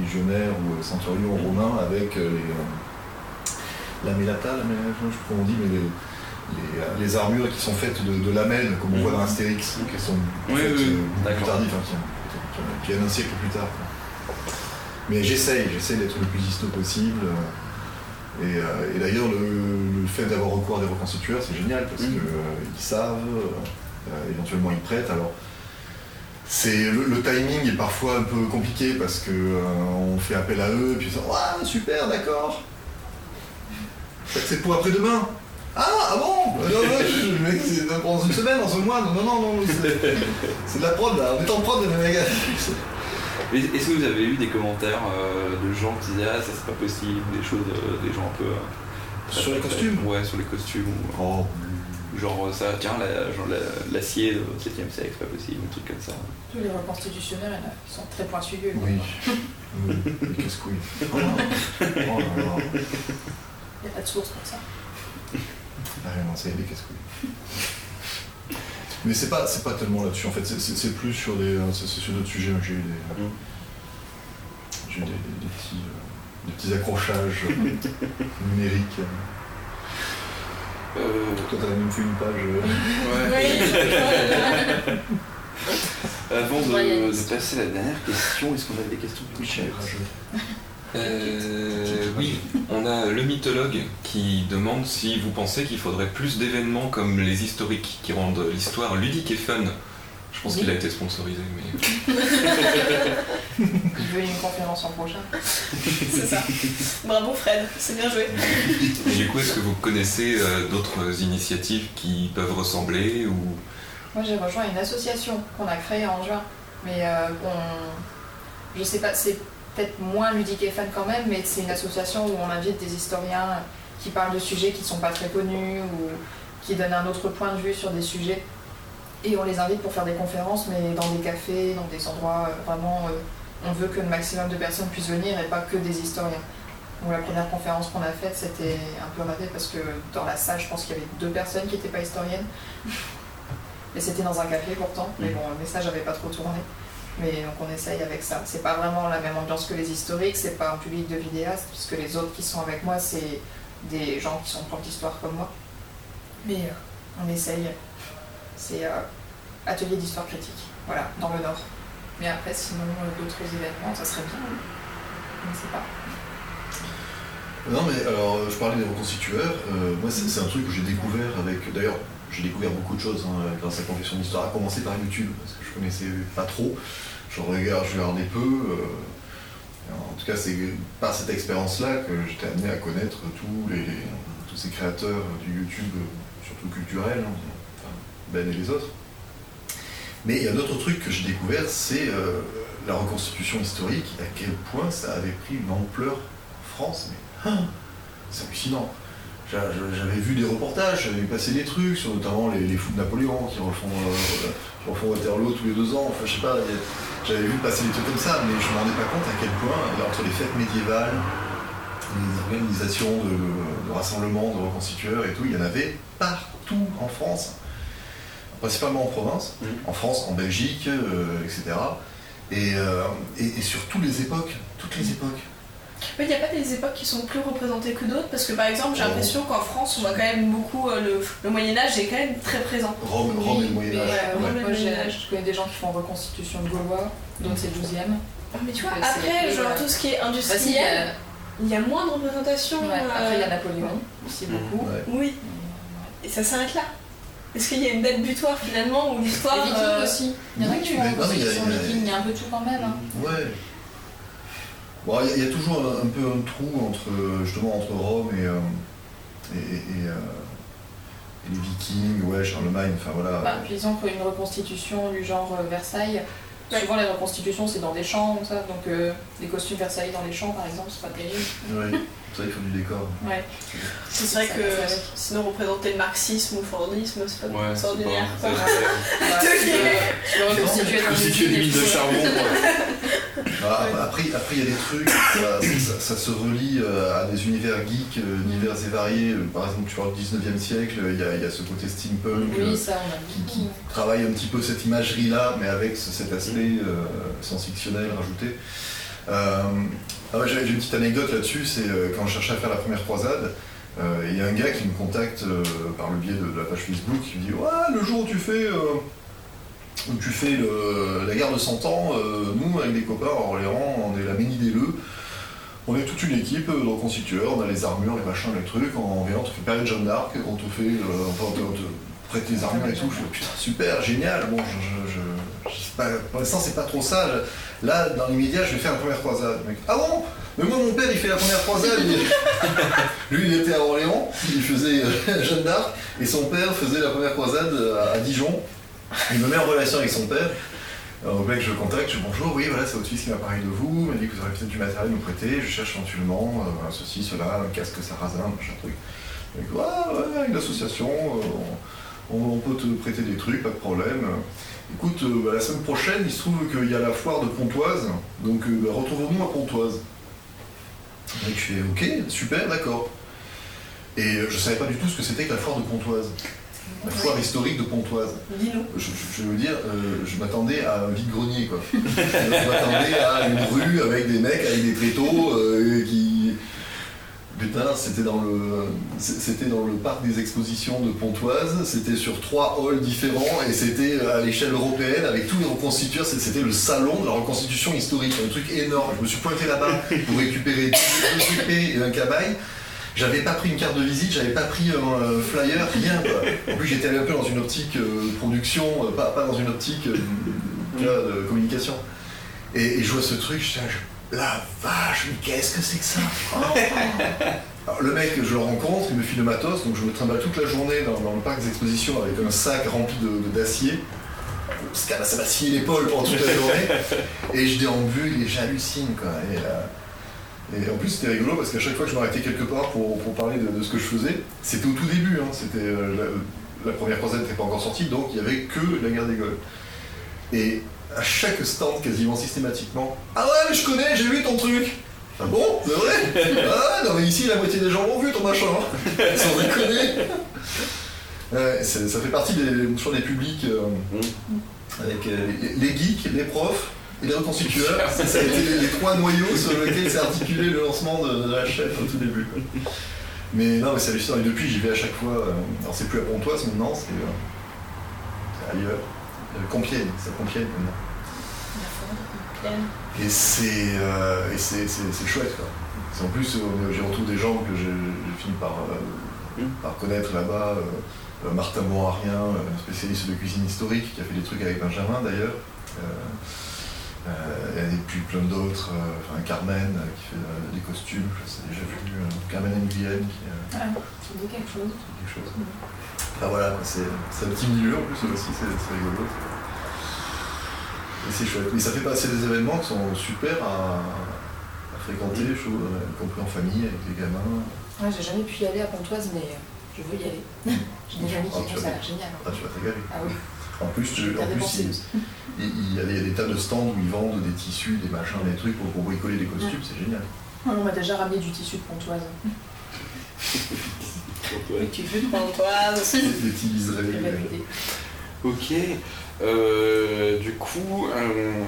S5: légionnaires ou centurions romains avec les, la mélata, la mélata, je sais pas comment on dit, mais les, euh, les, armures qui sont faites de, lamelles, comme on voit dans mhm. Astérix, qui sont
S2: oui, oui,
S5: euh, plus tardives, hein, qui, viennent un siècle plus tard. Mais j'essaye, j'essaye d'être le plus histo possible. Et, euh, d'ailleurs, le, fait d'avoir recours à des reconstitueurs, c'est génial parce mhm. qu'ils savent, éventuellement ils prêtent. Alors, c'est le, timing est parfois un peu compliqué parce que on fait appel à eux et puis ils disent super, d'accord. C'est pour après-demain. Ah, ah bon Non, non, je, mec, c'est dans une semaine, dans un mois, non, non, non, non c'est de la prod là, on est en prod, les gars.
S2: Est-ce que vous avez eu des commentaires euh, de gens qui disaient ah ça c'est pas possible, des choses, euh, des gens un peu. Euh,
S5: sur les costumes
S2: Ouais, sur les costumes.
S5: Oh.
S2: Genre ça, tiens, l'acier la, au 7ème siècle, c'est pas possible, un truc comme ça.
S4: Tous les reports constitutionnels ils sont très pointueux.
S5: Oui. oui. Oh, oh
S4: Il n'y a pas de source pour ça.
S5: Ah non, c'est des casse-couilles. Mais c'est pas, c'est pas tellement là-dessus, en fait, c'est plus sur des, euh, sur d'autres sujets. J'ai eu des, mm. j'ai eu des, petits, euh, des petits accrochages numériques. Euh... Toi, t'as même fait une page.
S2: Euh, ouais. Avant de, de, passer à la dernière question, est-ce qu'on a des questions de Michel?
S1: Euh, oui, on a le mythologue qui demande si vous pensez qu'il faudrait plus d'événements comme les historiques qui rendent l'histoire ludique et fun. Je pense qu'il a été sponsorisé, mais.
S4: Il veut une conférence en prochain.
S3: c'est ça. Bravo Fred, c'est bien joué.
S1: Et du coup, est-ce que vous connaissez euh, d'autres initiatives qui peuvent ressembler ou...
S4: Moi, j'ai rejoint une association qu'on a créée en juin, mais euh, on... je sais pas, c'est peut-être moins ludique et fun quand même, mais c'est une association où on invite des historiens qui parlent de sujets qui ne sont pas très connus ou qui donnent un autre point de vue sur des sujets. Et on les invite pour faire des conférences, mais dans des cafés, dans des endroits euh, vraiment. Euh, on veut que le maximum de personnes puissent venir et pas que des historiens. Donc la première conférence qu'on a faite, c'était un peu raté parce que dans la salle, je pense qu'il y avait deux personnes qui n'étaient pas historiennes. Mais c'était dans un café pourtant, mais bon, le message n'avait pas trop tourné. Mais donc on essaye avec ça. C'est pas vraiment la même ambiance que les historiques, c'est pas un public de vidéastes, puisque les autres qui sont avec moi, c'est des gens qui sont profs d'histoire comme moi. Mais euh, on essaye. C'est euh, atelier d'histoire critique, voilà, dans le Nord. Mais après, sinon, euh, d'autres événements, ça serait bien. Je ne sais pas.
S5: Non, mais alors, je parlais des reconstitueurs. moi, c'est un truc que j'ai découvert avec. D'ailleurs, j'ai découvert beaucoup de choses hein, grâce à Confession d'Histoire, à commencer par YouTube, je connaissais pas trop. Je regarde, je regardais peu. Euh, en tout cas, c'est par cette expérience-là que j'étais amené à connaître tous, les, tous ces créateurs du YouTube, surtout culturels, hein, Ben et les autres. Mais il y a d'autres trucs que j'ai découvert, c'est euh, la reconstitution historique, à quel point ça avait pris une ampleur France. Mais hein, c'est hallucinant. J'avais vu des reportages, j'avais passé des trucs sur notamment les, fous de Napoléon qui refont, euh, Waterloo tous les deux ans. Enfin, je sais pas, j'avais vu passer des trucs comme ça, mais je me rendais pas compte à quel point, entre les fêtes médiévales, les organisations de, rassemblements, de reconstitueurs et tout, il y en avait partout en France, principalement en province, mmh. en France, en Belgique, euh, etc. Euh, et, et sur toutes les époques, toutes les époques.
S3: Mais il n'y a pas des époques qui sont plus représentées que d'autres parce que par exemple j'ai l'impression qu'en France on voit quand même beaucoup euh, le, Moyen Âge est quand même très présent.
S5: Rome, et le Moyen Âge.
S4: Moi je connais des gens qui font reconstitution de Gaulois, donc c'est le 12e.
S3: Ah, mais tu vois, après genre tout ce qui est industriel, il y a moins de représentation.
S4: Après il y a euh, Napoléon aussi beaucoup.
S3: Oui. Et ça s'arrête là. Est-ce qu'il y a une date butoir finalement ou l'histoire
S4: Les Vikings euh, aussi. Il y en a qui font reconstitution vikings, il y a un peu tout quand même. Hein.
S5: Ouais. Bon, il y, a toujours un, peu un trou entre justement entre Rome et, euh, et, euh, les Vikings, ouais, Charlemagne, enfin voilà.
S4: Bah, disons qu'une reconstitution du genre euh, Versailles, souvent les reconstitutions c'est dans des champs, ça, donc les costumes Versailles dans les champs par exemple, c'est pas terrible.
S5: Oui, c'est vrai qu'il faut du décor.
S3: Ouais. C'est vrai que sinon représenter le marxisme ou le fordisme, c'est pas ouais, extraordinaire.
S2: Constituer des mines de charbon.
S5: Ah, après, après, il y a des trucs, ça, se relie euh, à des univers geeks, euh, univers et variés. Par exemple, tu parles du 19e siècle, il y, a, ce côté steampunk
S4: euh,
S5: qui, travaille un petit peu cette imagerie-là, mais avec cet aspect science-fictionnel rajouté. Ah j'ai une petite anecdote là-dessus, c'est quand je cherchais à faire la première croisade, il y a un gars qui me contacte par le biais de, la page Facebook, qui me dit Ouais, le jour où tu fais où tu fais la guerre de 100 ans, euh, nous avec des copains à Orléans, on est la Ménie des Leux, on est toute une équipe euh, dans constitueur, on a les armures, les machins, les trucs, on vient, on te fait période Jeanne d'Arc, on te fait, euh, enfin on te, prête les armures et tout, je fais putain super, génial, bon pour l'instant, c'est pas trop ça. Là, dans l'immédiat, je vais faire la première croisade. ah bon? Mais moi, mon père, il fait la première croisade. Lui, il était à Orléans, il faisait euh, Jeanne d'Arc, et son père faisait la première croisade à Dijon. Il me met en relation avec son père. Alors, au mec, je le contacte, je dis bonjour, oui, voilà, c'est votre fils qui m'a parlé de vous, il m'a dit que vous aurez peut-être du matériel à nous prêter, je cherche éventuellement euh, ceci, cela, un casque sarrasin, machin truc. Il dit, ouais, ouais, une association, euh, on, peut te prêter des trucs, pas de problème. Écoute, euh, bah, la semaine prochaine, il se trouve qu'il y a la foire de Pontoise, donc bah, retrouvons-nous à Pontoise. Je fais, ok, super, d'accord. Et je savais pas du tout ce que c'était que la foire de Pontoise. La foire historique de Pontoise. Je, je, veux dire, euh, je m'attendais à un vide-grenier, quoi. je m'attendais à une rue avec des mecs avec des tréteaux euh, qui. Putain, c'était dans le c'était dans le parc des expositions de Pontoise, c'était sur trois halls différents et c'était à l'échelle européenne avec tous les reconstituteurs, c'était le salon de la reconstitution historique, un truc énorme. Je me suis pointé là-bas pour récupérer deux et un cabaye. J'avais pas pris une carte de visite, j'avais pas pris un flyer, rien. En plus, j'étais un peu dans une optique euh, production, euh, pas, pas, dans une optique euh, de communication. Et, je vois ce truc, je dis, la vache, mais qu'est-ce que c'est que ça? Le mec, je le rencontre, il me file le matos, donc je me trimballe toute la journée dans, le parc des expositions avec un sac rempli d'acier. ça m'a scié l'épaule pendant toute la journée. Et je déambule et j'hallucine quoi. Et en plus, c'était rigolo parce qu'à chaque fois que je m'arrêtais quelque part pour, parler de, ce que je faisais, c'était au tout début. Hein. c'était euh, la, première croisade n'était pas encore sortie, donc il n'y avait que la guerre des Gaules. Et à chaque stand, quasiment systématiquement, Ah ouais, mais je connais, j'ai vu ton truc Ah bon? C'est vrai Ah non, mais ici, la moitié des gens l'ont vu ton machin hein. Sans déconner Ça fait partie des, des publics euh, mmh. avec euh, les geeks, les profs et les reconstitueurs. ça a été les, trois noyaux sur lesquels s'est articulé le lancement de, la chaîne au tout début. Mais non, mais c'est hallucinant. Et depuis, j'y vais à chaque fois. Euh, alors, c'est plus à Pontoise maintenant, c'est euh, ailleurs. Euh, Compiègne, c'est Compiègne maintenant. Et c'est c'est chouette quoi. En plus, j'ai retrouvé des gens que j'ai fini par, hmm. par connaître là-bas. Martin Boarien, spécialiste de cuisine historique, qui a fait des trucs avec Benjamin d'ailleurs. Euh, y a puis plein d'autres, euh, enfin Carmen euh, qui fait des costumes, je sais déjà vu, Carmen Nguyen qui.
S4: Ah, quelque chose?
S5: Quelque chose. Enfin voilà, c'est un petit milieu en plus aussi, c'est rigolo. Et c'est chouette. Mais ça fait passer des événements qui sont super à, fréquenter, je trouve, y compris en famille, avec les gamins.
S4: Ouais, j'ai jamais pu y aller à Pontoise, mais je veux y aller. j'ai des amis qui font ça, génial.
S5: Ah, tu vas te régaler.
S4: Ah oui.
S5: En plus, en plus il, y a des, tas de stands où ils vendent des tissus, des machins, des trucs pour, bricoler des costumes, c'est génial.
S4: On m'a déjà ramené du tissu de Pontoise.
S3: tu veux de Pontoise
S5: Des liserés.
S2: Ok. Euh, du coup, euh,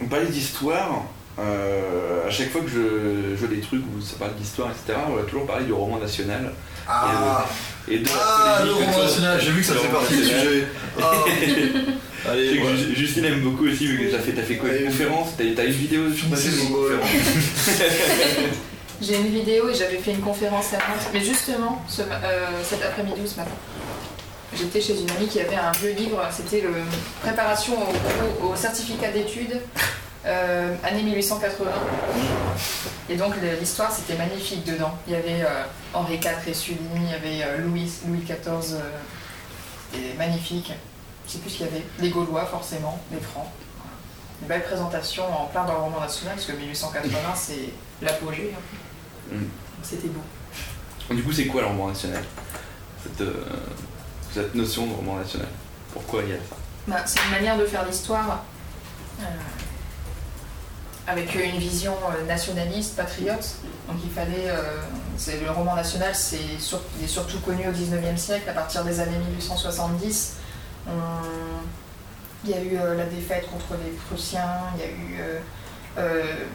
S2: on parlait d'histoire. Euh, à chaque fois que je, je vois des trucs où ça parle d'histoire, etc., on va toujours parler du roman national.
S5: Ah,
S2: et de,
S5: ah le roman national, j'ai vu que ça faisait partie des sujets. Ah.
S2: Allez, Justine aime beaucoup aussi, vu que t'as fait, as fait quoi Une conférence T'as une vidéo sur ta
S4: J'ai une vidéo et j'avais fait une conférence à Nantes. Mais justement, euh, cet après-midi ou ce matin, j'étais chez une amie qui avait un vieux livre. C'était le préparation au certificat d'études euh, année 1880. Et donc l'histoire c'était magnifique dedans. Il y avait euh, Henri IV et Sully, il y avait euh, Louis, Louis XIV, c'était magnifique. Je sais plus ce qu'il y avait. Les Gaulois forcément, les Francs. Une belle présentation en plein dans le roman national parce que 1880 c'est l'apogée. Hein. Mm. C'était beau.
S2: Du coup c'est quoi le roman national? Cette, cette, notion de roman national? Pourquoi il y a ça?
S4: Bah, C'est une manière de faire l'histoire avec une vision euh, nationaliste, patriote. Donc il fallait. Euh, le roman national c'est est surtout connu au 19e siècle, à partir des années 1870. il y a eu euh, la défaite contre les Prussiens, il y a eu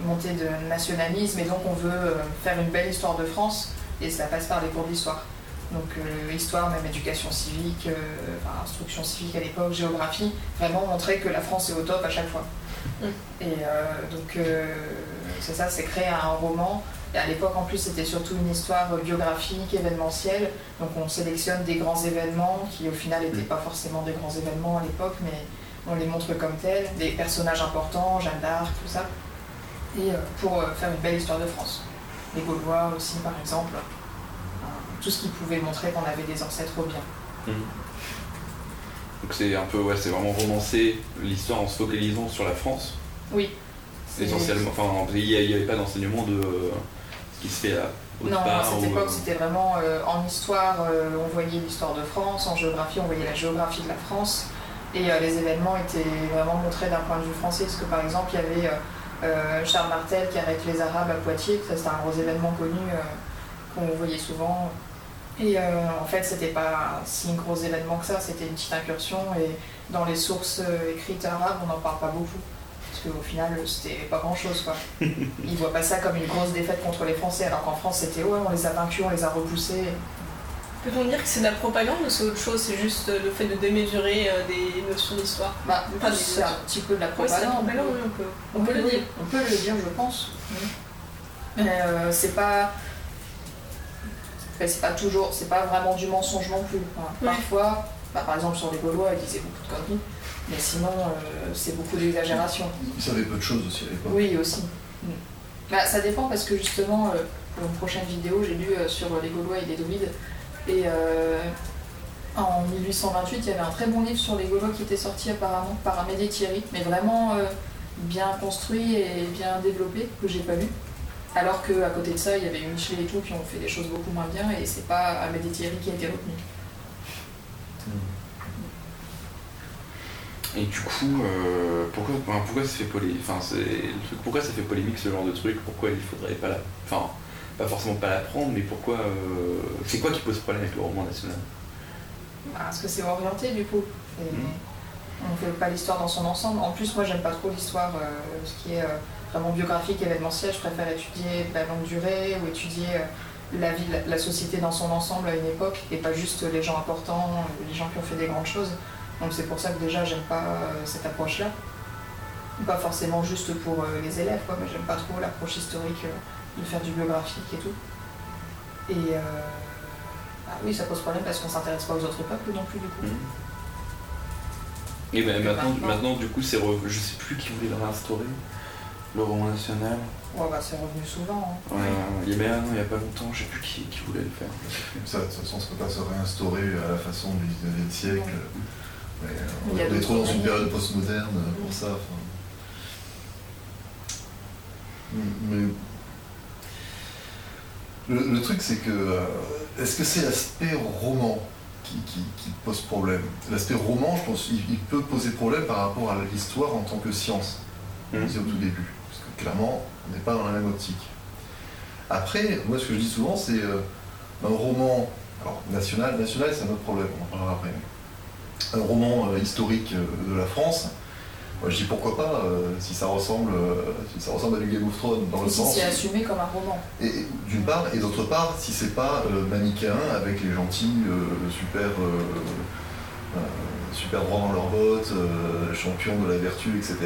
S4: montée de nationalisme, et donc on veut faire une belle histoire de France, et ça passe par les cours d'histoire. Donc histoire, même éducation civique, instruction civique à l'époque, géographie, vraiment montrer que la France est au top à chaque fois. Et euh, donc, euh, c'est ça, c'est créer un roman. Et à l'époque, en plus, c'était surtout une histoire biographique, événementielle. Donc, on sélectionne des grands événements qui, au final, n'étaient pas forcément des grands événements à l'époque, mais on les montre comme tels, des personnages importants, Jeanne d'Arc, tout ça, et pour faire une belle histoire de France. Les Gaulois aussi, par exemple, tout ce qui pouvait montrer qu'on avait des ancêtres bien. Mhm.
S2: Donc c'est un peu, ouais, c'est vraiment romancer l'histoire en se focalisant sur la France.
S4: Oui.
S2: Essentiellement, enfin, il n'y avait pas d'enseignement de ce qui se fait à
S4: non, à cette époque, euh, c'était vraiment euh, en histoire, euh, on voyait l'histoire de France, en géographie, on voyait la géographie de la France, et les événements étaient vraiment montrés d'un point de vue français, parce que par exemple, il y avait Charles Martel qui arrête les Arabes à Poitiers, ça c'était un gros événement connu qu'on voyait souvent. Et en fait, c'était pas si un gros événement que ça, c'était une petite incursion, et dans les sources écrites arabes, on n'en parle pas beaucoup au final, c'était pas grand chose. Quoi. Ils voient pas ça comme une grosse défaite contre les Français, alors qu'en France, c'était ouais, on les a vaincus, on les a repoussés.
S3: Peut-on dire que c'est de la propagande ou c'est autre chose C'est juste le fait de démesurer euh, des notions d'histoire?
S4: Bah, C'est un petit peu de la propagande.
S3: on, peut, le dire.
S4: On peut le dire, je pense. Mais euh, c'est pas. C'est pas toujours. C'est pas vraiment du mensonge non plus. Parfois, bah, par exemple sur les Gaulois, ils disaient beaucoup de conneries. Mais sinon, euh, c'est beaucoup d'exagération.
S5: Ils savaient peu de choses aussi à l'époque.
S4: Oui, aussi. Mm. Bah, ça dépend parce que justement, euh, pour une prochaine vidéo, j'ai lu euh, sur les Gaulois et les Druides. Et en 1828, il y avait un très bon livre sur les Gaulois qui était sorti apparemment par Amédée Thierry, mais vraiment bien construit et bien développé, que j'ai pas lu. Alors qu'à côté de ça, il y avait Michel et tout qui ont fait des choses beaucoup moins bien, et c'est pas Amédée Thierry qui a été retenu. Mm.
S2: Et du coup, euh, pourquoi, pourquoi ça fait polémique enfin, Pourquoi ça fait polémique ce genre de truc? Pourquoi il faudrait pas la. Enfin, pas forcément pas l'apprendre, mais pourquoi. Euh, c'est quoi qui pose problème avec le roman national?
S4: Parce que c'est orienté du coup. Hmm. On ne fait pas l'histoire dans son ensemble. En plus, moi j'aime pas trop l'histoire, euh, ce qui est vraiment biographique, événementiel. Je préfère étudier la longue durée ou étudier la vie, la société dans son ensemble à une époque et pas juste les gens importants, les gens qui ont fait des grandes choses. Donc c'est pour ça que déjà j'aime pas euh, cette approche-là. Pas forcément juste pour euh, les élèves, quoi, mais j'aime pas trop l'approche historique euh, de faire du biographique et tout. Et bah oui, ça pose problème parce qu'on s'intéresse pas aux autres peuples non plus du coup. Mhm.
S2: Et ben maintenant, maintenant, du coup, c'est je sais plus qui voulait le réinstaurer, le roman national.
S4: Ouais, bah c'est revenu souvent.
S2: Hein. Ouais, il y a, il y a pas longtemps, je sais plus qui, qui voulait le faire.
S5: Ça, de toute façon, ça peut pas se réinstaurer à la façon du 19e siècle. on est trop dans une période postmoderne pour ça. Mais le, truc, c'est que euh, est-ce que c'est l'aspect roman qui, pose problème? L'aspect roman, je pense, il, peut poser problème par rapport à l'histoire en tant que science, comme mmh. au tout début. Clairement, on n'est pas dans la même optique. Après, moi, ce que je dis souvent, c'est euh, un roman alors, national. National, c'est un autre problème, on en parlera après un roman euh, historique euh, de la France, je dis pourquoi pas, euh, si, ça ressemble, si ça ressemble à du Game of Thrones dans le
S4: si
S5: sens.
S4: c'est assumé comme un roman.
S5: Et, d'une part, et d'autre part, si c'est pas manichéen avec les gentils super, super droits dans leurs bottes, champions de la vertu, etc.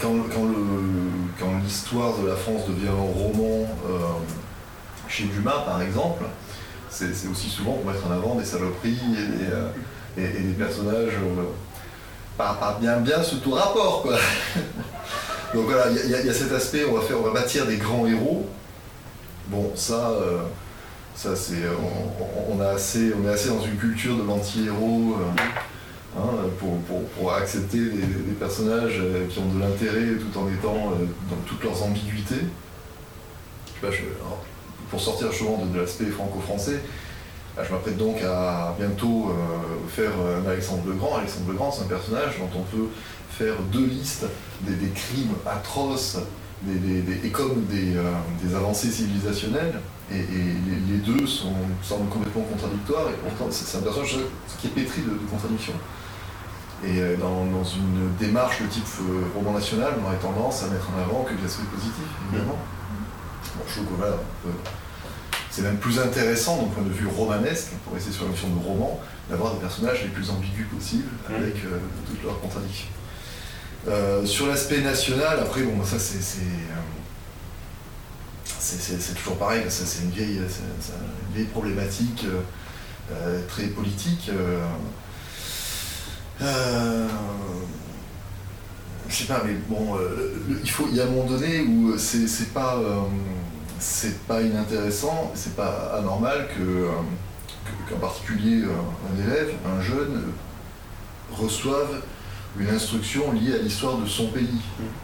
S5: quand, quand l'histoire de la France devient un roman chez Dumas, par exemple, c'est aussi souvent pour mettre en avant des saloperies et des, euh, personnages euh, pas, bien bien sous tout rapport. Donc voilà, il y, a cet aspect, on va faire, on va bâtir des grands héros. Bon, ça, euh, ça c'est, on, on est assez dans une culture de l'anti-héros hein, pour, accepter des, personnages qui ont de l'intérêt tout en étant dans toutes leurs ambiguïtés. Pour sortir justement de, l'aspect franco-français, bah, je m'apprête donc à bientôt euh, faire un Alexandre le Grand. Alexandre le Grand, c'est un personnage dont on peut faire deux listes des, crimes atroces et comme euh, des, avancées civilisationnelles. Et, les, deux sont, semblent complètement contradictoires, et pourtant c'est un personnage qui est pétri de, contradictions. Et euh, dans, une démarche de type roman national, on aurait tendance à mettre en avant que l'aspect positif, évidemment. Bon, je trouve que voilà, c'est même plus intéressant d'un point de vue romanesque, pour rester sur la notion de roman, d'avoir des personnages les plus ambigus possibles, mm. avec euh, toutes leurs contradictions. Euh, sur l'aspect national, après, bon, ça c'est. C'est toujours pareil, c'est une, vieille, une vieille problématique euh, très politique. Euh, je sais pas, mais bon, euh, il faut, il y a un moment donné où c'est pas, euh, c'est pas inintéressant, c'est pas anormal que qu'un particulier, un élève, un jeune, reçoive une instruction liée à l'histoire de son pays.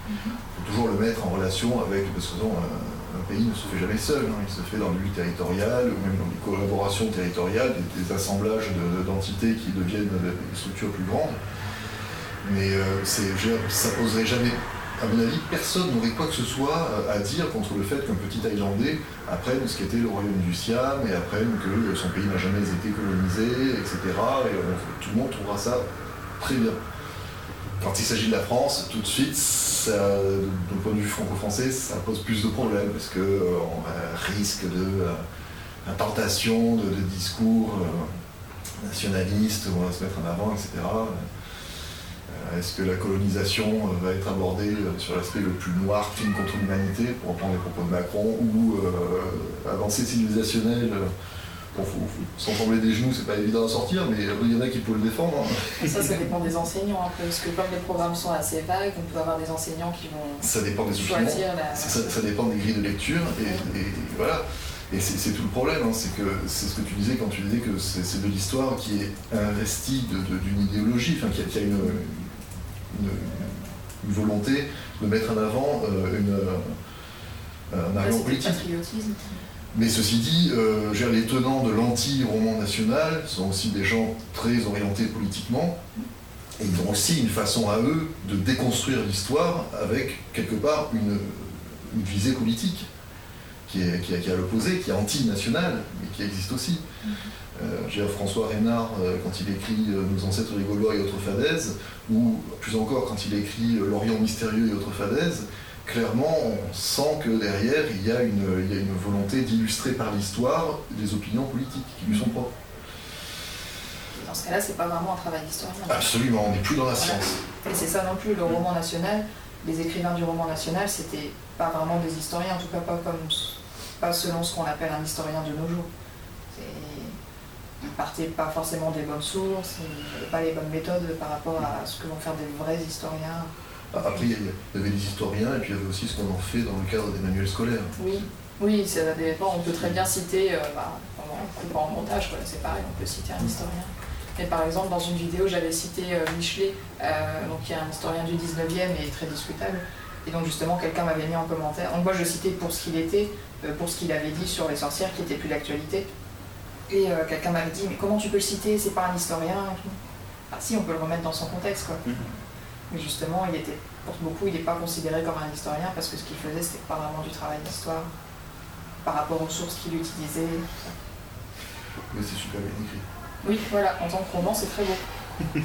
S5: Il faut toujours le mettre en relation avec, parce que non, un, pays ne se fait jamais seul, hein. il se fait dans le but territorial, ou même dans des collaborations territoriales, des, assemblages d'entités qui deviennent des structures plus grandes. Mais euh, ça poserait jamais, à mon avis, personne n'aurait quoi que ce soit à dire contre le fait qu'un petit Thaïlandais apprenne ce qu'était le royaume du Siam et apprenne que son pays n'a jamais été colonisé, etc. Et tout le monde trouvera ça très bien. Quand il s'agit de la France, tout de suite, d'un point de vue franco-français, ça pose plus de problèmes parce qu'on euh, risque de euh, tentation de, discours euh, nationalistes, où on va se mettre en avant, etc. Est-ce que la colonisation va être abordée sur l'aspect le plus noir, film contre l'humanité, pour reprendre les propos de Macron, ou avancée civilisationnelle Bon, faut, sans trembler des genoux, c'est pas évident à sortir, mais il y en a qui peuvent le défendre.
S4: Hein. Ça, ça dépend des enseignants un peu, parce que comme les programmes sont assez vagues, on peut avoir des enseignants qui vont
S5: ça dépend des choisir ça, dépend des grilles de lecture, et, voilà. Et c'est tout le problème, hein, c'est que c'est ce que tu disais quand tu disais que c'est de l'histoire qui est investie d'une idéologie, enfin, qui a, une, une, volonté de mettre en avant euh, une, un
S4: arrière politique. patriotisme.
S5: Mais ceci dit, euh, les tenants de l'anti-roman national sont aussi des gens très orientés politiquement, et ils ont aussi une façon à eux de déconstruire l'histoire avec quelque part une, visée politique qui est, qui, à l'opposé, qui est anti-nationale, mais qui existe aussi. Euh, François Reynard, euh, quand il écrit euh, Nos ancêtres les Gaulois et autres fadaises, ou plus encore quand il écrit L'Orient mystérieux et autres fadaises, clairement, on sent que derrière, il y a une, une volonté d'illustrer par l'histoire des opinions politiques qui lui sont propres.
S4: Dans ce cas-là, c'est pas vraiment un travail d'historien.
S5: Absolument, on n'est plus dans la science.
S4: Et c'est ça non plus, le roman national, les écrivains du roman national, c'était pas vraiment des historiens, en tout cas pas, comme, pas selon ce qu'on appelle un historien de nos jours. Ils partaient pas forcément des bonnes sources, pas les bonnes méthodes par rapport à ce que vont faire des vrais historiens.
S5: Après, il y avait des historiens et puis il y avait aussi ce qu'on en fait dans le cadre des manuels scolaires.
S4: Oui, oui, ça dépend. On peut très bien citer, euh, bah, en, en montage, c'est pareil, on peut citer un historien. Et par exemple, dans une vidéo, j'avais cité euh, Michelet, euh, donc, qui est un historien du 19e et très discutable. Et donc justement, quelqu'un m'avait mis en commentaire. Donc moi, je citais pour ce qu'il était, pour ce qu'il avait dit sur les sorcières, qui était plus d'actualité. Et quelqu'un m'avait dit, mais comment tu peux le citer? C'est pas un historien. Ah si, on peut le remettre dans son contexte, quoi. Mhm. Mais justement, il était, pour beaucoup, il n'est pas considéré comme un historien parce que ce qu'il faisait, c'était pas vraiment du travail d'histoire par rapport aux sources qu'il utilisait.
S5: Mais c'est super bien écrit.
S4: Oui, voilà, en tant que roman, c'est très beau.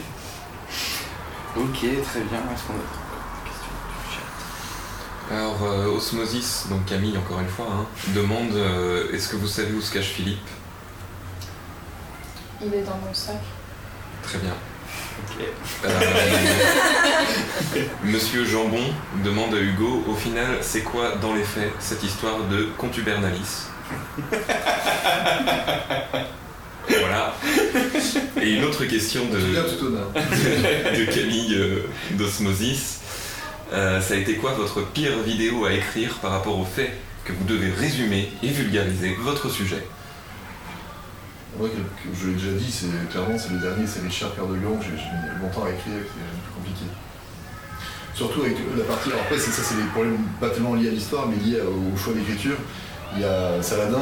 S2: ok, très bien. Est-ce qu'on a des questions du
S1: chat? Alors, euh, Osmosis, donc Camille, encore une fois, hein, demande euh, est-ce que vous savez où se cache Philippe?
S4: Il est dans mon sac.
S1: Très bien. Euh, Monsieur Jambon demande à Hugo, au final, c'est quoi dans les faits cette histoire de contubernalis Voilà. Et une autre question de, de, Camille euh, d'Osmosis. Euh, ça a été quoi votre pire vidéo à écrire par rapport au fait que vous devez résumer et vulgariser votre sujet?
S5: Je l'ai déjà dit, c'est clairement c'est le dernier, c'est Richard Cœur de Lion, j'ai mis longtemps à écrire, c'est plus compliqué. Surtout avec la partie. Alors après, ça, c'est des problèmes pas tellement liés à l'histoire, mais liés au choix d'écriture. Il y a Saladin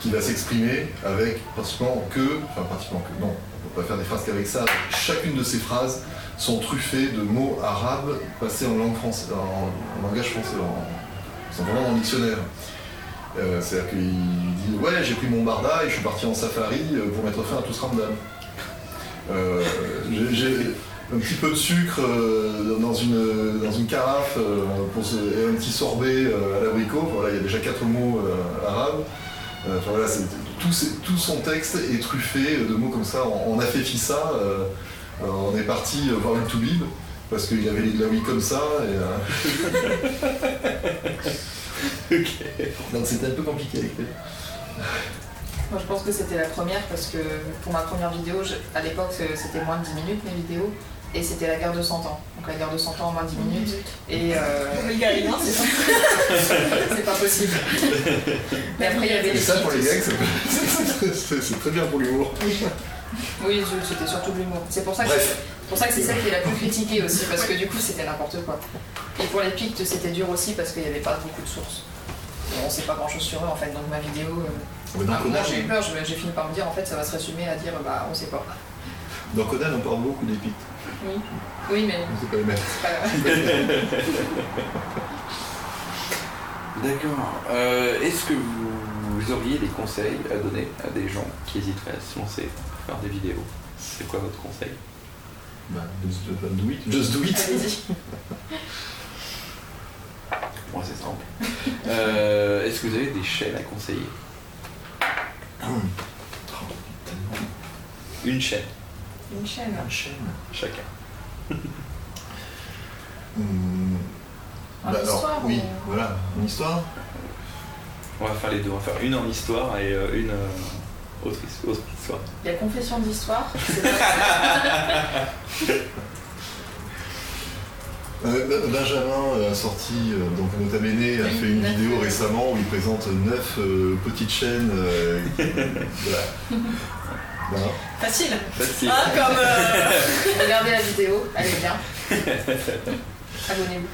S5: qui va s'exprimer avec pratiquement que. Enfin, pratiquement que. Non, on peut pas faire des phrases qu'avec ça. Chacune de ces phrases sont truffées de mots arabes passés en langue française, en, langage français, en, sont vraiment le dictionnaire. Euh, c'est-à-dire qu'il dit Ouais, j'ai pris mon barda et je suis parti en safari euh, pour mettre fin à tout ce ramdam. Euh, j'ai un petit peu de sucre dans, une, dans une carafe et un petit sorbet à l'abricot. Voilà, il y a déjà quatre mots arabes. tout, son texte est truffé de mots comme ça. On, a fait fissa, on est parti voir une toubib parce qu'il avait les oui comme ça. Donc c'était un peu compliqué avec
S4: Moi je pense que c'était la première parce que pour ma première vidéo, à l'époque c'était moins de 10 minutes mes vidéos et c'était la guerre de 100 ans. Donc la guerre de 100 ans en moins de 10 minutes. Et euh... c'est pas possible. Mais après il y avait
S5: les. ça pour les gags, c'est très bien pour l'humour.
S4: Oui, c'était surtout de l'humour. C'est pour ça que pour ça que c'est celle qui est la plus critiquée aussi, parce que du coup c'était n'importe quoi. Et pour les pictes, c'était dur aussi parce qu'il n'y avait pas beaucoup de sources. On ne sait pas grand chose sur eux en fait, donc ma vidéo. Euh... moi j'ai eu peur, j'ai fini par me dire en fait ça va se résumer à dire bah on sait pas.
S5: Dans Conan on parle beaucoup des pictes.
S4: Oui, oui mais.
S5: C'est pas les mêmes.
S2: D'accord. Euh, est-ce que vous auriez des conseils à donner à des gens qui hésiteraient à se lancer, faire des vidéos C'est quoi votre conseil
S5: bah, just do it. Just do it.
S2: Moi, c'est simple. Euh, est-ce que vous avez des chaînes à conseiller Une chaîne.
S4: Une chaîne.
S5: Une chaîne.
S2: Chacun.
S5: Hmm.
S4: Bah, histoire,
S5: oui, voilà, une histoire.
S2: On va faire les deux. On va faire une en histoire et euh, une. Euh, autre, histoire.
S4: Il y a confession d'histoire.
S5: Euh, Benjamin a sorti, donc Nota Bene a fait une vidéo récemment où il présente neuf petites chaînes.
S3: voilà. Facile.
S2: Facile.
S3: Hein, comme,
S4: Regardez la vidéo, elle est bien. Abonnez-vous.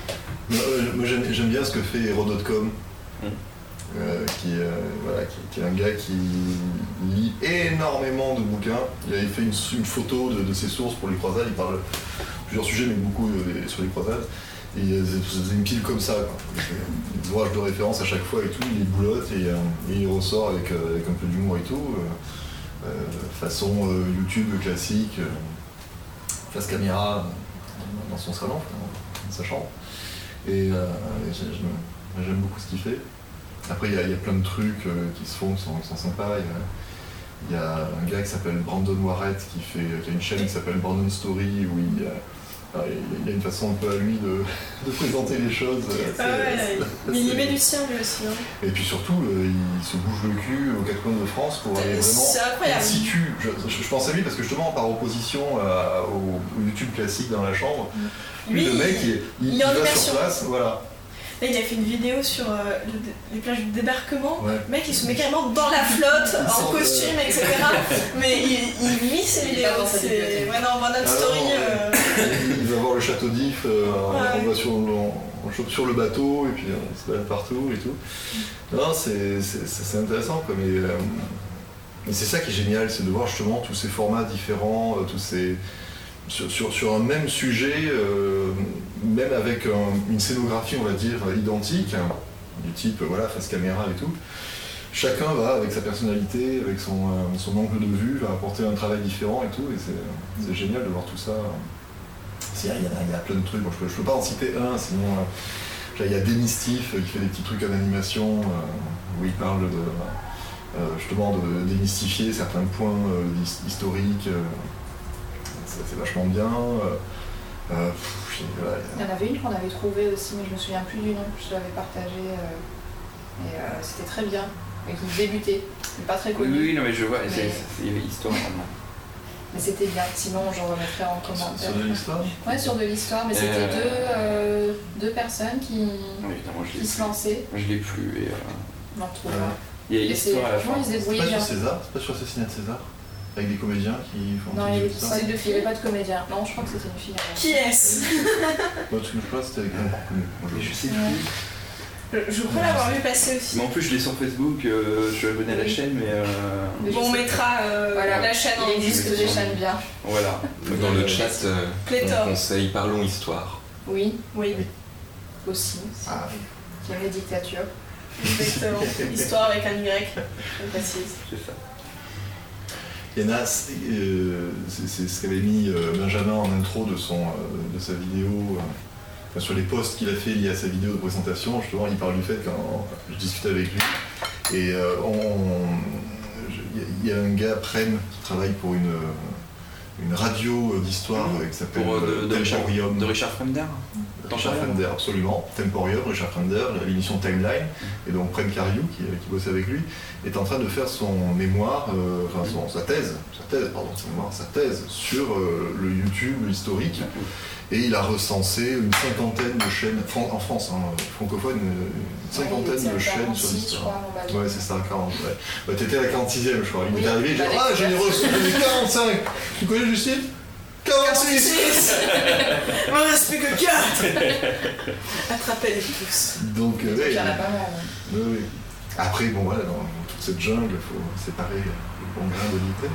S5: Moi j'aime bien ce que fait Hero.com. Euh, qui, euh, voilà, qui, est un gars qui lit énormément de bouquins. Il avait fait une, photo de, ses sources pour les croisades. Il parle plusieurs sujets, mais beaucoup euh, sur les croisades. Et faisait une pile comme ça, des ouvrages de référence à chaque fois et tout. Il les boulotte et, il ressort avec, avec, un peu d'humour et tout. façon YouTube classique, face caméra dans son salon, dans sa chambre. Et j'aime beaucoup ce qu'il fait. Après, il y, a plein de trucs euh, qui se font, qui sont, sympas. Il y, a, un gars qui s'appelle Brandon Warrett qui, fait, qui a une chaîne qui s'appelle Brandon Story où il, il, a une façon un peu à lui de, présenter les choses.
S3: Ah ouais, il y met du sien lui aussi. Hein.
S5: Et puis surtout, il se bouge le cul aux quatre coins de France pour aller vraiment situ. Je, je, pense à lui parce que justement, par opposition au, YouTube classique dans la chambre, lui, le mec, il, il, il va sur place. Voilà
S3: il a fait une vidéo sur euh, les plages de débarquement. Le mec, il se met carrément dans la flotte, en costume, etc. Mais il, il vit ses vidéos. C'est ouais, non, One ah Story. Euh.
S5: Il va voir le château d'If, euh, on va sur, on, sur le bateau, et puis on se balade partout et tout. Non, c'est intéressant. Quoi, mais, c'est ça qui est génial, c'est de voir justement tous ces formats différents, tous ces sur, un même sujet, euh, même avec une scénographie, on va dire, identique, du type voilà, face caméra et tout, chacun va, avec sa personnalité, avec son, euh, angle de vue, va apporter un travail différent et tout, et c'est génial de voir tout ça. Il y, a, plein de trucs, je ne peux, pas en citer un, sinon euh, il y a Démystif qui fait des petits trucs en animation, où il parle de, justement de démystifier certains points historiques c'est vachement bien. Euh,
S4: euh, il y en avait une qu'on avait trouvée aussi, mais je me souviens plus du nom, je l'avais partagé. Euh, et c'était très bien. Et qui débutait, mais pas très connu.
S2: Oui, oui, non, mais je vois, il y avait l'histoire
S4: Mais c'était bien, sinon je remettrai en commentaire.
S5: Sur de l'histoire
S4: Ouais, sur de l'histoire, mais c'était deux, deux personnes qui, qui se lançaient.
S2: Moi je l'ai plus et.
S4: On en retrouvera.
S2: Il y a l'histoire à la fin.
S5: C'est pas sur César C'est pas sur Assassinat de César avec des comédiens qui font
S4: Non, il n'y avait pas de comédiens. Non, je crois que c'était une fille.
S3: Qui est-ce
S5: Parce que je crois que c'était avec un
S2: Je sais plus.
S3: Je crois l'avoir vu passer aussi.
S2: Mais en plus, je l'ai sur Facebook, euh, je suis abonné à la chaîne, mais. Euh...
S3: Bon, on mettra euh, la chaîne
S4: en Il existe des chaînes bien.
S2: Voilà.
S1: Dans le chat, euh, on conseille Parlons Histoire.
S4: Oui, oui. Aussi. Ah. Qui aime les dictatures.
S3: Exactement. Histoire avec un Y, je précise.
S2: C'est ça.
S5: Il euh, c'est ce qu'avait mis euh, Benjamin en intro de, son, euh, de sa vidéo, sur les posts qu'il a fait liés à sa vidéo de présentation, justement, il parle du fait quand je discutais avec lui, et il y a un gars, Prem, qui travaille pour une, une radio d'histoire qui s'appelle
S2: de, de, Richard, de Richard
S5: Richard Fender, absolument. Temporium, Richard Fender, l'émission Timeline, et donc Prem Cariou, qui, qui bosse avec lui, est en train de faire son mémoire, enfin sa thèse, sa thèse, pardon, sa mémoire, sa thèse sur le YouTube historique. Et il a recensé une cinquantaine de chaînes, en France, hein, francophone, une cinquantaine de chaînes sur l'histoire. Ouais, c'est ça, 40. Ouais. Bah, T'étais à la 46e, je crois. Il m'est arrivé, j'ai dit Ah, j'en ai reçu 45 Tu connais Justine? 46
S3: Il m'en reste plus que 4 Attrapez les pouces.
S5: Donc,
S4: euh, il y en a pas mal.
S5: Oui, oui. Après, bon, voilà, dans toute cette jungle, il faut séparer le bon grain de l'idée.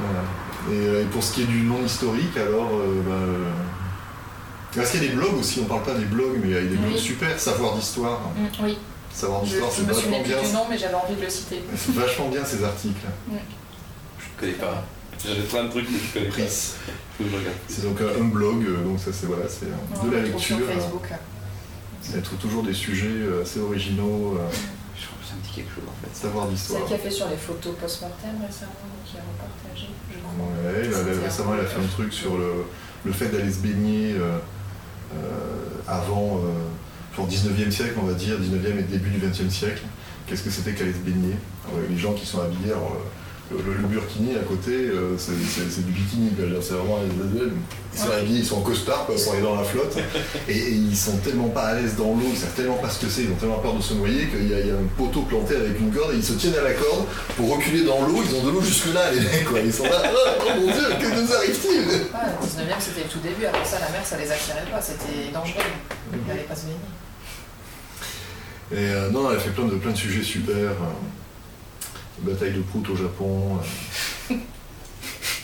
S5: Voilà. Euh, et, pour ce qui est du non historique, alors. Euh, bah, euh, parce qu'il y a des blogs aussi, on parle pas des blogs, mais il y a des blogs super, Savoir d'histoire.
S4: Mm, oui.
S5: Savoir d'histoire, c'est vachement bien.
S4: Je du nom, mais j'avais envie de le citer.
S5: C'est vachement bien ces articles.
S2: Je ne connais pas. J'avais plein de trucs que je connais pas.
S5: C'est donc un, blog, donc ça c'est voilà, c'est de la lecture.
S4: Sur Facebook.
S5: Il y a toujours des sujets assez originaux.
S2: Je crois que ça me dit quelque chose en fait.
S5: Savoir d'histoire.
S4: C'est le qui a fait sur les photos post-mortem récemment, qui a repartagé.
S5: Ouais, récemment, elle a fait un truc sur le, fait d'aller se baigner euh, euh, avant, euh, 19e siècle, on va dire, 19e et début du 20e siècle. Qu'est-ce que c'était qu'aller se baigner? Les gens qui sont habillés, le, burkini à côté, euh, c'est du bikini. C'est vraiment. Ils sont habillés, ils sont en costard pour aller dans la flotte. Et, ils sont tellement pas à l'aise dans l'eau, ils savent tellement pas ce que c'est, ils ont tellement peur de se noyer qu'il y, a un poteau planté avec une corde et ils se tiennent à la corde pour reculer dans l'eau. Ils ont de l'eau jusque-là, les mecs, quoi. Ils sont là, oh, oh mon dieu, que nous arrive-t-il?
S4: Le 19e, c'était le tout début. Après ça, la mer, ça les attirait pas, c'était dangereux. Ils n'allaient pas se baigner.
S5: Et euh, non, elle a fait plein de, plein de sujets super. Hein bataille de Prout au Japon.
S3: Euh,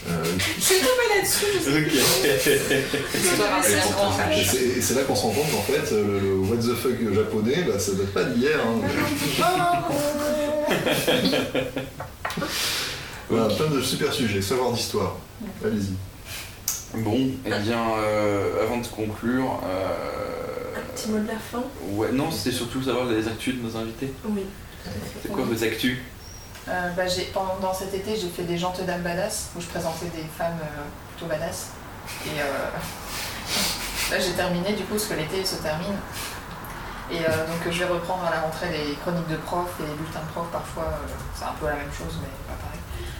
S3: euh je tombé là-dessus.
S5: Et c'est là qu'on se rend compte qu'en fait, le, what the fuck japonais, bah, ça date pas d'hier. Hein. voilà, plein de super sujets, savoir d'histoire. Allez-y.
S2: Bon, et eh bien, euh, avant de conclure. Euh,
S3: Un petit mot de la fin?
S2: Ouais, non, c'était surtout savoir les actus de nos invités.
S3: Oui.
S2: C'est quoi vos actus?
S4: Euh, bah, pendant cet été, j'ai fait des jantes dames badass où je présentais des femmes euh, plutôt badass. Et euh, là, j'ai terminé du coup parce que l'été se termine. Et donc, je vais reprendre à la rentrée les chroniques de prof et les bulletins de prof. Parfois, c'est un peu la même chose, mais pas pareil.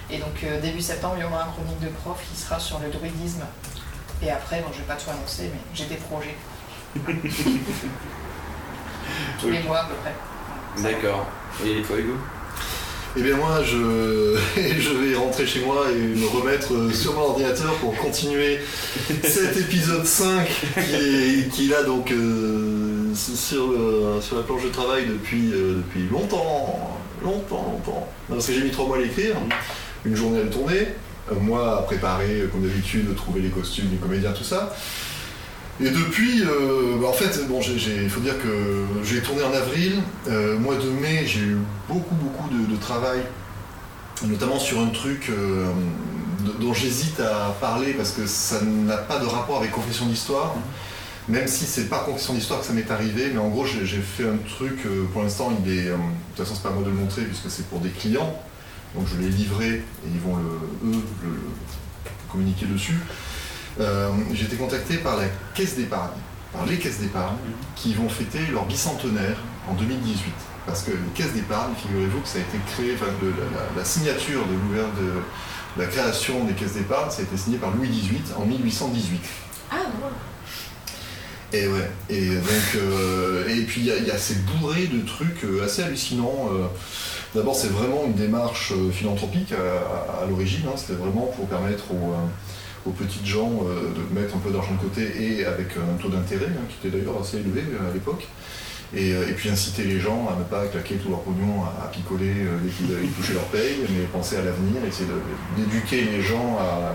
S4: Et donc, début septembre, il y aura un chronique de prof qui sera sur le druidisme. Et après, bon, je vais pas tout annoncer, mais j'ai des projets. Tous les mois à peu près.
S2: D'accord. Et toi, Hugo?
S5: Eh bien moi, je, vais rentrer chez moi et me remettre euh, sur mon ordinateur pour continuer cet épisode 5 qui est, qui là donc euh, sur, sur la planche de travail depuis, euh, depuis longtemps, longtemps, longtemps. parce que j'ai mis trois mois à l'écrire, une journée à le tourner, un mois à préparer, comme d'habitude, trouver les costumes, les comédiens, tout ça. Et depuis, euh, bah, en fait, bon, il faut dire que j'ai tourné en avril. Euh, mois de mai, j'ai eu beaucoup, beaucoup de, travail, notamment sur un truc euh, dont j'hésite à parler parce que ça n'a pas de rapport avec Confession d'Histoire. Même si c'est pas Confession d'Histoire que ça m'est arrivé, mais en gros, j'ai fait un truc, pour l'instant, il est. de toute façon, c'est pas à moi de le montrer puisque c'est pour des clients. Donc je l'ai livré et ils vont le, eux le communiquer dessus. Euh, j'ai été contacté par la caisse d'épargne, par les caisses d'épargne, qui vont fêter leur bicentenaire en 2018. Parce que les caisses d'épargne, figurez-vous que ça a été créé, enfin, de, la, signature de, de, la création des caisses d'épargne, ça a été signé par Louis XVIII en 1818.
S3: Ah bon
S5: et ouais, et donc, euh, et puis il y, a ces bourrés de trucs euh, assez hallucinants. D'abord, c'est vraiment une démarche philanthropique à, l'origine, hein. c'était vraiment pour permettre aux, aux petites gens euh, de mettre un peu d'argent de côté et avec un taux d'intérêt hein, qui était d'ailleurs assez élevé euh, à l'époque. Euh, et, puis inciter les gens à ne pas claquer tout leur pognon à, picoler dès qu'ils touchaient leur paye, mais penser à l'avenir, essayer d'éduquer les gens à,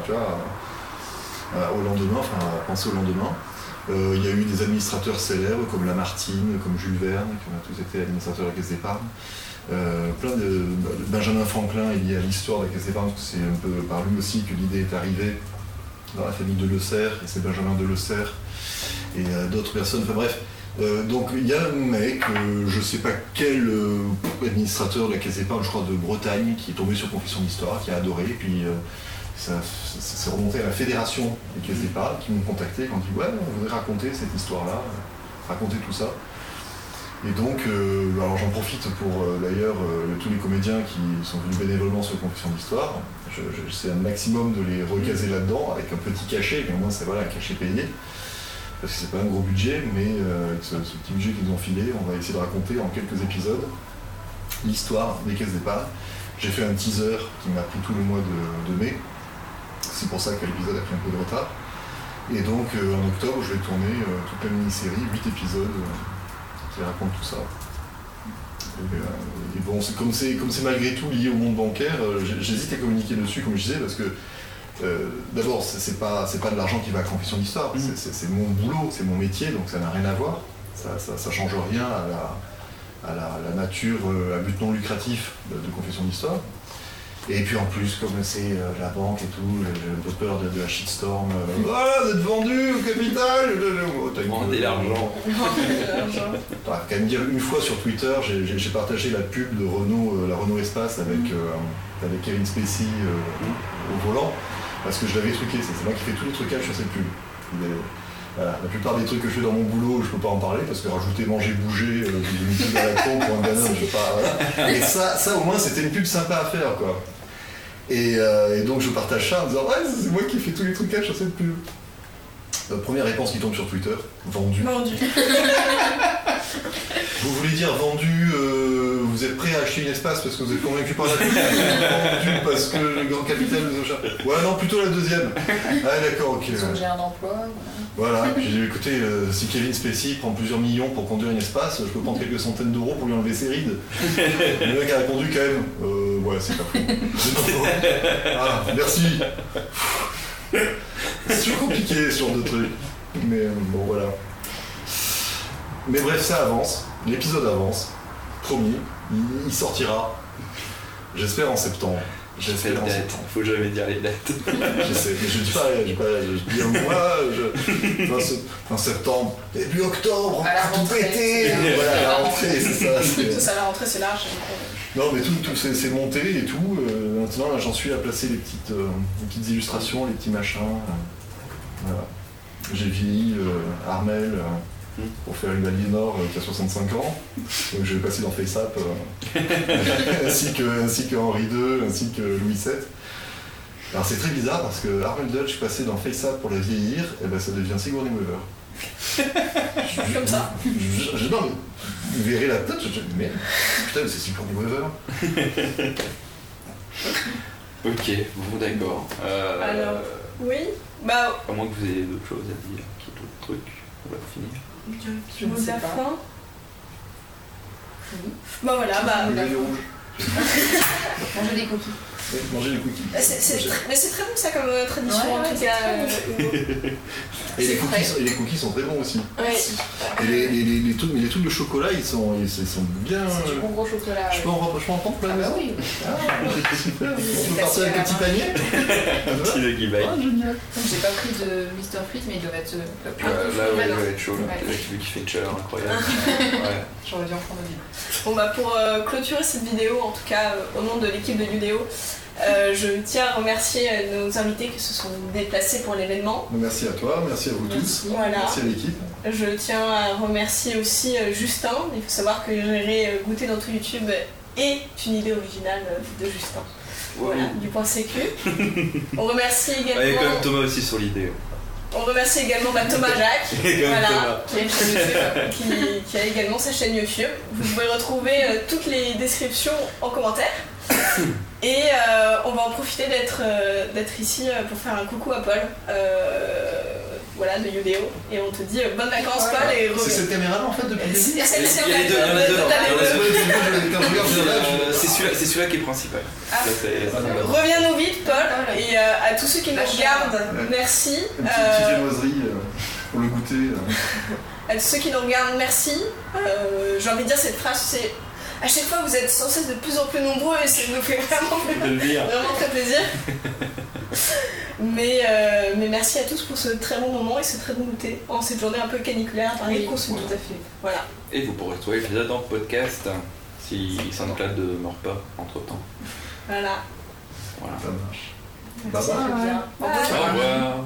S5: au lendemain, enfin à penser au lendemain. il y a eu des administrateurs célèbres comme Lamartine, comme Jules Verne, qui ont tous été administrateurs de Caisse d'épargne. plein de, Benjamin Franklin est lié à l'histoire de la Caisse d'épargne, parce que c'est un peu par lui aussi que l'idée est arrivée dans la famille de Le Serre, et c'est Benjamin de Le et euh, d'autres personnes, enfin bref. Euh, donc il y a un mec, euh, je sais pas quel administrateur de la Caisse d'épargne, je crois de Bretagne, qui est tombé sur Confession d'Histoire, qui a adoré, puis c'est remonté à la fédération des caisses qui m'ont contacté, qui m'ont dit ouais, on voudrait raconter cette histoire-là, raconter tout ça. Et donc, euh, alors j'en profite pour euh, d'ailleurs euh, tous les comédiens qui sont venus bénévolement sur Confession d'Histoire. J'essaie un maximum de les recaser là-dedans avec un petit cachet, mais au moins c'est voilà, un cachet payé. Parce que c'est pas un gros budget, mais avec ce, petit budget qu'ils ont filé, on va essayer de raconter en quelques épisodes l'histoire des caisses d'épargne. J'ai fait un teaser qui m'a pris tout le mois de, mai. C'est pour ça que l'épisode a pris un peu de retard. Et donc en octobre, je vais tourner toute la mini-série, 8 épisodes raconte tout ça. Et, bon, comme c'est comme c'est malgré tout lié au monde bancaire, euh, j'hésite à communiquer dessus, comme je disais, parce que euh, d'abord, c'est pas c'est pas de l'argent qui va à Confession d'Histoire, mmh. c'est mon boulot, c'est mon métier, donc ça n'a rien à voir. Ça, ça, change rien à la, nature euh, à but non lucratif de Confession d'Histoire. Et puis en plus, comme c'est euh, la banque et tout, j'ai un peu peur de, la shitstorm. Euh, voilà, vous êtes vendu au capital
S2: Rendez l'argent.
S5: quand même dire, une fois sur Twitter, j'ai partagé la pub de Renault, euh, la Renault Espace avec, avec Kevin Spacey au volant, parce que je l'avais truqué, c'est moi qui fais tous les trucages sur cette pub. la plupart des trucs que je fais dans mon boulot, je peux pas en parler parce que rajouter manger, bouger, euh, une pub à la con pour un gamin, je sais pas. Voilà. Et ça, ça au moins c'était une pub sympa à faire quoi. Euh, et, donc je partage ça en disant ouais c'est moi qui fais tous les trucages sur cette pub. Euh, première réponse qui tombe sur Twitter, vendu.
S3: Vendu.
S5: vous voulez dire vendu, euh, vous êtes prêt à acheter une espace parce que vous êtes convaincu par la Vendu parce que le grand capital vous a Ouais non plutôt la deuxième. Ah d'accord ok.
S4: J'ai un emploi.
S5: Voilà, et puis j'ai écouté, si Kevin Spacey prend plusieurs millions pour conduire une espace, je peux prendre quelques centaines d'euros pour lui enlever ses rides. Le mec a répondu quand même, euh, ouais c'est pas fou. Ah, merci. C'est toujours compliqué sur deux trucs. Mais euh, bon voilà. Mais bref, ça avance. L'épisode avance. Promis, il sortira. J'espère en septembre.
S2: Je sais les dates, faut jamais dire les dates.
S5: je sais, mais je dis pas, je dis, pas, je dis un mois, je, fin, septembre, début octobre,
S4: à la rentrée.
S5: voilà, la rentrée, c'est ça.
S3: Tout ça, la rentrée, c'est large.
S5: Non, mais tout, tout c'est monté et tout. Euh, maintenant, j'en suis à placer les petites, euh, les petites illustrations, les petits machins. Euh, voilà. J'ai vieilli Armel pour faire une Aliénor euh, qui a 65 ans. Donc je vais passer dans FaceApp, euh, ainsi, que, ainsi que Henri II, ainsi que Louis VII. Alors c'est très bizarre parce que Arnold Dutch passé dans FaceApp pour la vieillir, et ben ça devient Sigourney Weaver.
S3: Comme ça.
S5: Je, non mais vous verrez la tête, je, mais putain mais c'est Sigourney Weaver.
S2: ok, bon d'accord. Euh,
S3: Alors, oui, bah...
S2: À moins que vous ayez d'autres choses à dire, d'autres trucs, on va finir.
S3: Tu mot de la fin oui. Bah voilà, bah.
S4: Manger des cookies.
S5: Manger des cookies.
S3: mais c'est très bon ça comme euh, tradition en tout cas.
S5: Euh, et, les cookies, et les cookies sont très bons aussi.
S3: Ouais.
S5: Et les, les, les, trucs, mais les trucs de chocolat, ils sont, ils, sont bien.
S4: C'est du bon gros chocolat.
S5: Je peux en, je peux en prendre plein
S4: Ah bah oui.
S5: Ah, super. Tu peux partir avec un petit panier
S2: Petit Lucky Bite.
S5: Ah, génial.
S4: J'ai pas pris de Mr. Freeze, mais il doit être. Euh,
S2: là, ouais, il doit être chaud. Vu qu'il fait chaleur incroyable.
S4: J'aurais dû en prendre une.
S3: Bon bah pour clôturer cette vidéo, en tout cas au nom de l'équipe de Udeo, euh, je tiens à remercier euh, nos invités qui se sont déplacés pour l'événement.
S5: Merci à toi, merci à vous tous. Merci à l'équipe.
S3: Je tiens à remercier aussi euh, Justin. Il faut savoir que j'ai goûté dans tout YouTube est une idée originale de Justin. Voilà, du point sécu. On remercie également.
S2: A quand même Thomas aussi sur l'idée.
S3: On remercie également bah, Thomas Jacques, voilà, qui, qui, a également sa chaîne YouTube. Vous pouvez retrouver toutes les descriptions en commentaire. Et euh, on va en profiter d'être euh, ici euh, pour faire un coucou à Paul. voilà, de Udeo. Et on te dit bonnes vacances, Paul. et
S5: C'est cette caméra là en fait depuis le début
S3: C'est
S2: C'est celui-là qui est principal.
S3: Ah. Reviens-nous vite, Paul. Et à tous ceux qui nous regardent, merci.
S5: Une petite viennoiserie pour le goûter.
S3: À tous ceux qui nous regardent, merci. J'ai envie de dire cette phrase, c'est à chaque fois vous êtes sans cesse de plus en plus nombreux et ça nous fait vraiment, vraiment très plaisir. mais, euh, mais merci à tous pour ce très bon moment et ce très bon goûter en cette journée un peu caniculaire par les courses.
S4: Tout à fait.
S3: Voilà.
S2: Et vous pourrez trouver l'épisode en podcast si SoundCloud ne meurt pas entre temps.
S3: Voilà.
S2: Voilà.
S5: Ça marche. Bye bye.
S4: Très bien. Au revoir.
S2: Au revoir.